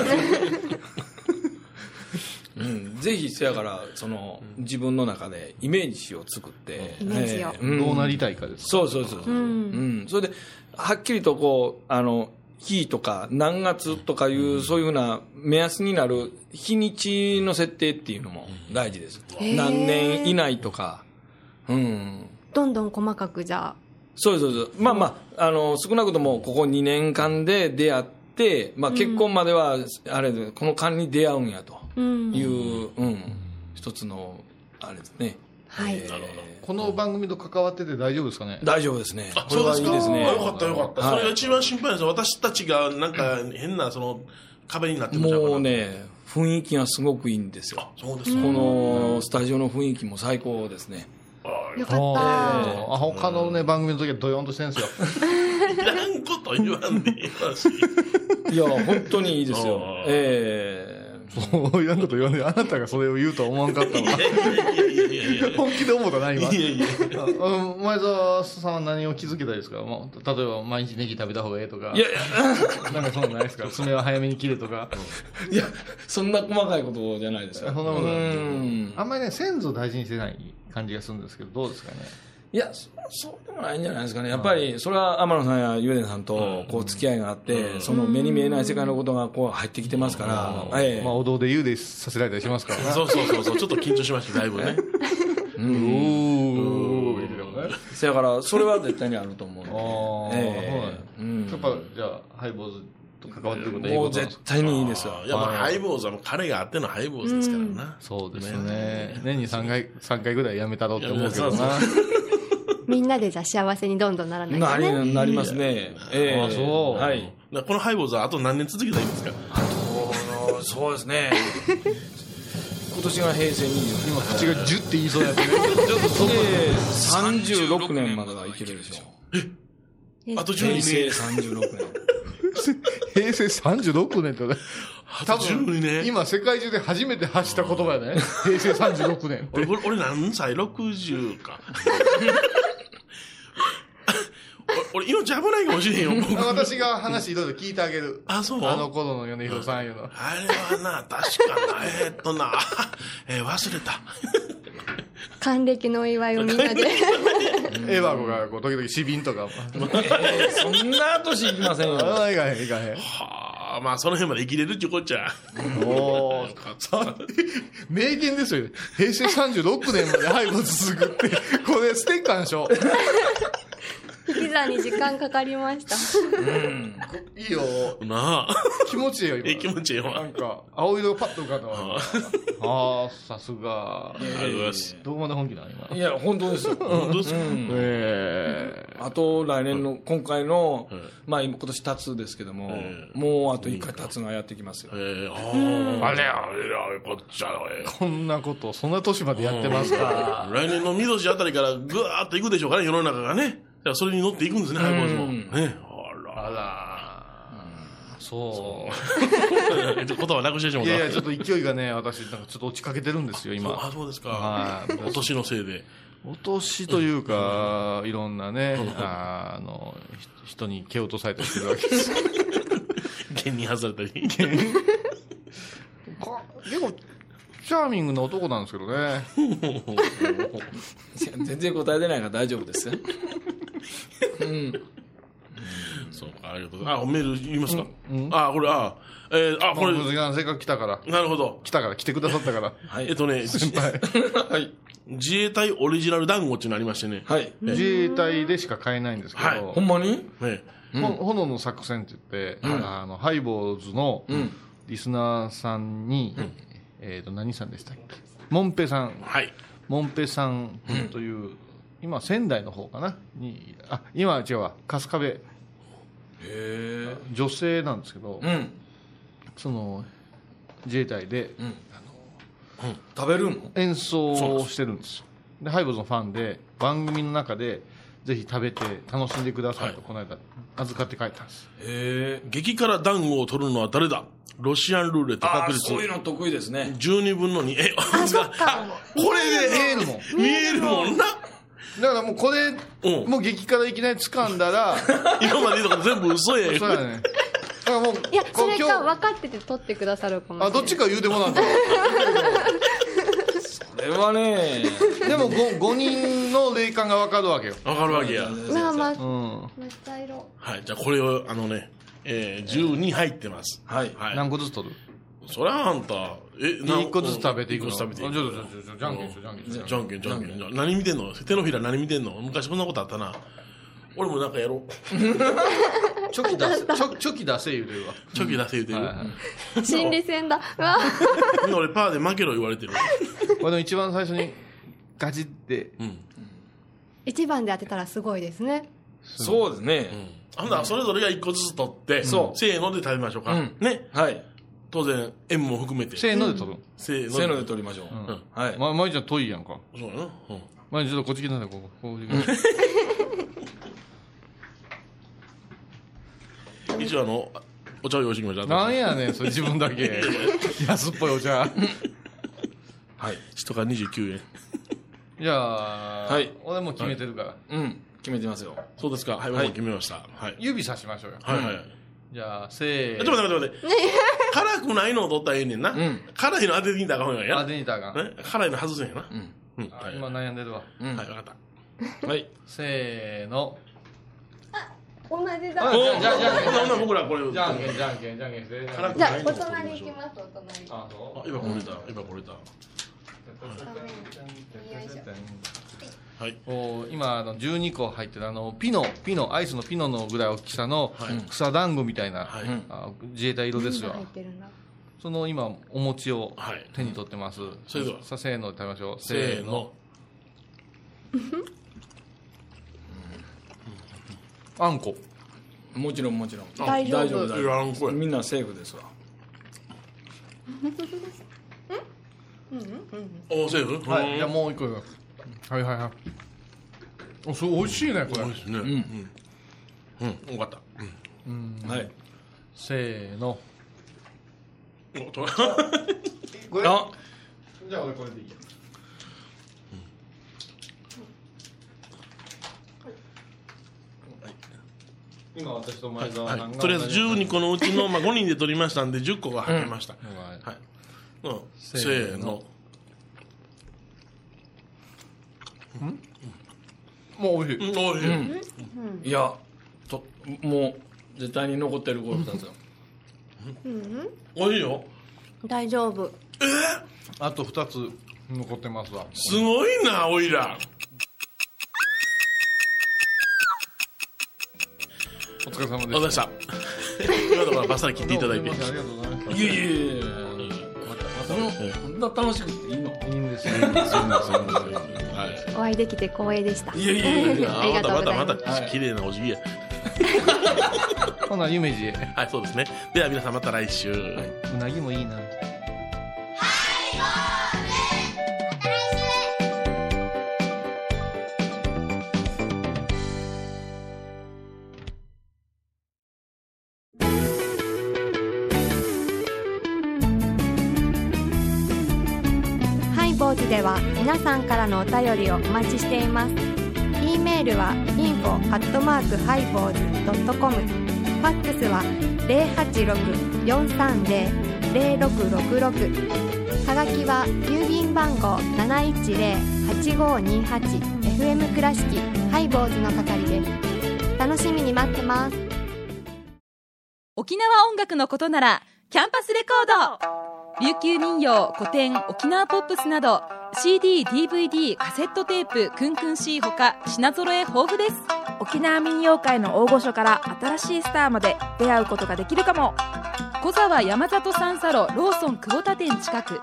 うん、ぜひせやからその自分の中でイメージを作って、イメージを。うん。どうなりたいかです。そうそうそうそう、うん。それではっきりとこうあの日とか何月とかいう、そういうふうな目安になる日にちの設定っていうのも大事です、ー。何年以内とか。うん。どんどん細かくじゃあ。そうですそうです。まあまああの少なくともここ2年間で出会って、まあ、結婚まではあれでこの間に出会うんやとうん。いう、うん。一つのあれですねはい。えー。この番組と関わってて大丈夫ですかね？大丈夫ですね。あこれはいいですね。あよかったよかった。はい。それが一番心配なんですよ。私たちがなんか変なその壁になってもう。ね雰囲気がすごくいいんですよ。そうですか。このスタジオの雰囲気も最高ですね。よかった。あ他のね番組の時はドヨンとしてるんですよ。いらんこと言わんでいい。いや本当にいいですよ。あーそえういうこと言わんであなたがそれを言うとは思わんかったわ本気で思ったな今いやいや前澤さんは何を気づけたいですか、まあ、例えば毎日ネギ食べた方がええとか。えいや。いやなんかそんなんないですか？爪は早めに切れとか。いやそんな細かいことじゃないですよ。そんなことない。うん。あんまりね先祖大事にしてない感じがするんですけどどうですかね？いやそそうでもないんじゃないですかね。やっぱりそれは天野さんやゆうねさんとこう付き合いがあってその目に見えない世界のことがこう入ってきてますから。ええ。まあ、お堂で言うでさせられたりしますから。ねそうそうそうそう。ちょっと緊張しました、だいぶね。うてもねせやからそれは絶対にあると思うのあーでえ。えうん。やっぱじゃあハイボーズと関わってることはいいもうこと。なんですか絶対にいいですよ。いや、まあ、ハイボーズはもう彼があってのハイボーズですからな。そうですね。年に3回三回ぐらいやめたろうって思うけどなみんなでじゃあ幸せにどんどんならないなとね。りなりますね。ええ。あそう。はい。このハイボーズはあと何年続けたらいいんですか？そうそうですね。今年が平成24年今口がジュって言いそうやったね。ちょっとそれ36年まではいけるでしょあと平12成年。36年。平成36 年ってね。あと12年。今世界中で初めて発した言葉やね。平成36年俺、俺俺何歳 ?60 か。俺、俺命危ないかもしれへんよ。僕。私が話いろいろ聞いてあげる。あそう？あの頃の米広さんいうの。あれはな、確かな、えーっとな、えー忘れた。還暦のお祝いをみんなで。エヴァ子がこう時々死瓶とか。そんな年いきませんよ。ああいかへんいかへん。はあ、まあ、その辺まで生きれるっちゅうこっちゃ。おーさ名言ですよ平成36年までハイボーズ続くってこれステッカーでしょ引き算に時間かかりました。いいよ。なあ。気持ちいいよ今。ええ気持ちいいわ。なんか青色がパッと浮かんだわ。ああさすが。ありがとうございます。どこまで本気なの今。いや本当ですよ。本当ですか、えあと来年の今回の、まあ今今年経つですけども、もうあと1回経つがやってきますよ。えー、ああ、あれや、あれや、こっちゃ、えこんなことそんな年までやってますか。ー来年の見年あたりからぐわーっといくでしょうかね、世の中がね。らそれに乗っていくんですね、ハイボーズも。ね。あら。あらそ 言葉なくしてしまうった。いやいやちょっと勢いがね私なんかちょっと落ちかけてるんですよあ、今そうですか。はいお年のせいで。お年というかいろんなねあのひ人に蹴落とされたりしてるわけです 剣に外れたり。こ結構チャーミングな男なんですけどね 全然答えてないから大丈夫ですよ。うん。そうか、ありがとうございます。あ、メール言いますか、あ、これ、あ、えー、あ、これ、せっかく来たから。なるほど。来たから来てくださったから。はい。えっとね、はい。自衛隊オリジナル団子っていうのありましてね。はい。自衛隊でしか買えないんですけど、はい。ほんまに？ねほ炎の作戦って言って、あのハイボーズのリスナーさんに、えっ、と何さんでしたっけ？モンペさん。はい。モンペさんという、今仙台の方かな？にあ今は違うわ春日部へえ。女性なんですけど、うん。その自衛隊で食べるの？演奏をしてるんですよでハイボーズのファンで番組の中でぜひ食べて楽しんでくださいと、はいこの間預かって帰ったんですへえ。激辛団子を取るのは誰だ？ロシアンルーレット確率そういうの得意ですね。12分の2。え、あ。これで、見えるもん見えるもんな。だからもうこれ、うんもう激辛いきなり掴んだら 今まで言うとこ全部嘘やん。そうやねだからもういやそれ今か分かってて取ってくださるかもしれなあどっちか言うてもらったそれはね、でも 5, 5人の霊感が分かるわけよわかるわけや。まあまあうんめっちゃ色はい。じゃあこれを、あのね、えー、12入ってます。はい。はい。何個ずつ取る？そりゃあんた、え、一個ずつ食べていくの？一個ずつ食べていく。あちょっとちょっとちょっとじゃんけんしようじゃんけんしようじゃんけん、じゃんけん。じゃん何見てんの？手のひら何見てんの？昔こんなことあったな。俺もなんかやろう。チョキ出せチョチョキ出せ言うてるわチョキ出せ言うてる。はいはい心理戦だ俺パーで負けろ言われてる。これでも一番最初にガチってうん。一番で当てたらすごいですねそうですね。ほんならそれぞれが一個ずつ取って、そうせーので食べましょうか。うんね。はい。当然、塩も含めて。せーので取るせーのせーので取りましょう。うんはい。ままいちゃん遠いやんかそうやな。うん。まいちょっとこっち来たんだここここ来て 一応あの、お茶を用意してきました。なんやねんそれ自分だけ 安っぽいお茶はい。一から29円。じゃあ、はい俺も決めてるから、うん。決めてますよ。そうですか。はい、僕も決めました。はい。指さしましょうよはいはい。じゃあせえーちょっと待って待って待って。辛くないのを取ったらええねんな。ん辛いの当ててきたらあかんやんや。あでにたがね辛いの外せんやな。うん。うん。はい。今悩んでるわうん。はい、わかった。はい。せーの同じあだじゃあじゃあじゃあほなほな僕らこれ。じゃんけんじゃんけんじゃんけんして辛くじゃあお隣行きますお隣あそあ、今これた。今これた。はい。う今あの12個入ってるあのピノピノアイスのピノのぐらい大きさのはい。草団子みたいな、はい。あ自衛隊色ですよその今お餅をはい。手に取ってます、それではさせーので食べましょう。せーの。あんこ。もちろんもちろん。大丈夫。大丈夫みんなセーフですわ。お、セーフ？はい。じゃあもう一個はいはいはい。おそれ美味しいねこれ。ですね。うん。うん、よかった。はい。せーの。うん。おと。これ？あ。じゃあ俺これでいいや。今私と前澤さんが、はい、とりあえず12個のうちの、まあ、5人で取りましたんで10個が入りました、はい。うん、せーのもう美味しい、うんおいしい、いや、と、もう、絶対に残ってるこの二つ。おいしいよ。大丈夫。あと2つ残ってますわ。すごいなおいらお疲れ様お疲れ様でした。今のバッサリ切っていただいて。ありがとうございましいやいやいやこんな楽しくていいの？たいいんですよ。はいお会いできて光栄でした。いやいやいや いやありがとうございまたますまたまた綺麗なお辞儀や。ほな夢二へ。はいそうですね。では皆さんまた来週、うなぎもいいなさんからのお便りをお待ちしています。e メールは info アットマークハイボーズドットコム。ファックスは086-430-0666はがきは郵便番号 710-8528FM 倉敷ハイボーズの係です。楽しみに待ってます。沖縄音楽のことならキャンパスレコード。琉球民謡古典沖縄ポップスなど CD、DVD、カセットテープ、クンクン C ほか品揃え豊富です。沖縄民謡界の大御所から新しいスターまで出会うことができるかも。小沢山里三佐路ローソン久保田店近く。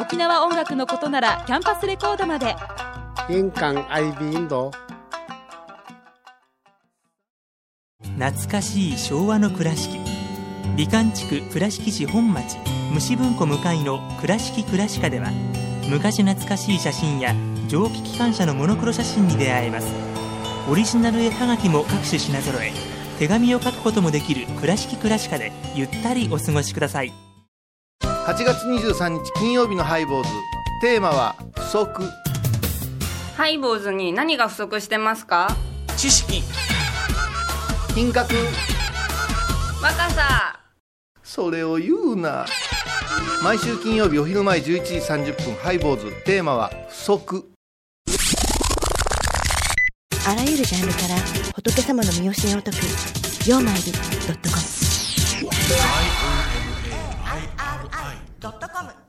沖縄音楽のことならキャンパスレコードまで。印港 IB 印度懐かしい昭和の倉敷。美観地区倉敷市本町虫文庫向かいの「倉敷倉歯科」では昔懐かしい写真や蒸気機関車のモノクロ写真に出会えます。オリジナル絵はがきも各種品揃え手紙を書くこともできる「倉敷倉歯科」でゆったりお過ごしください。8月23日金曜日のハイボーズ。テーマは不足。ハイボーズに何が不足してますか？知識。品格。若さ。それを言うな毎週金曜日お昼前11時30分ハイボーズ。テーマは不足。あらゆるジャンルから仏様の身教えを解く「曜マイルドットコム」ドットコム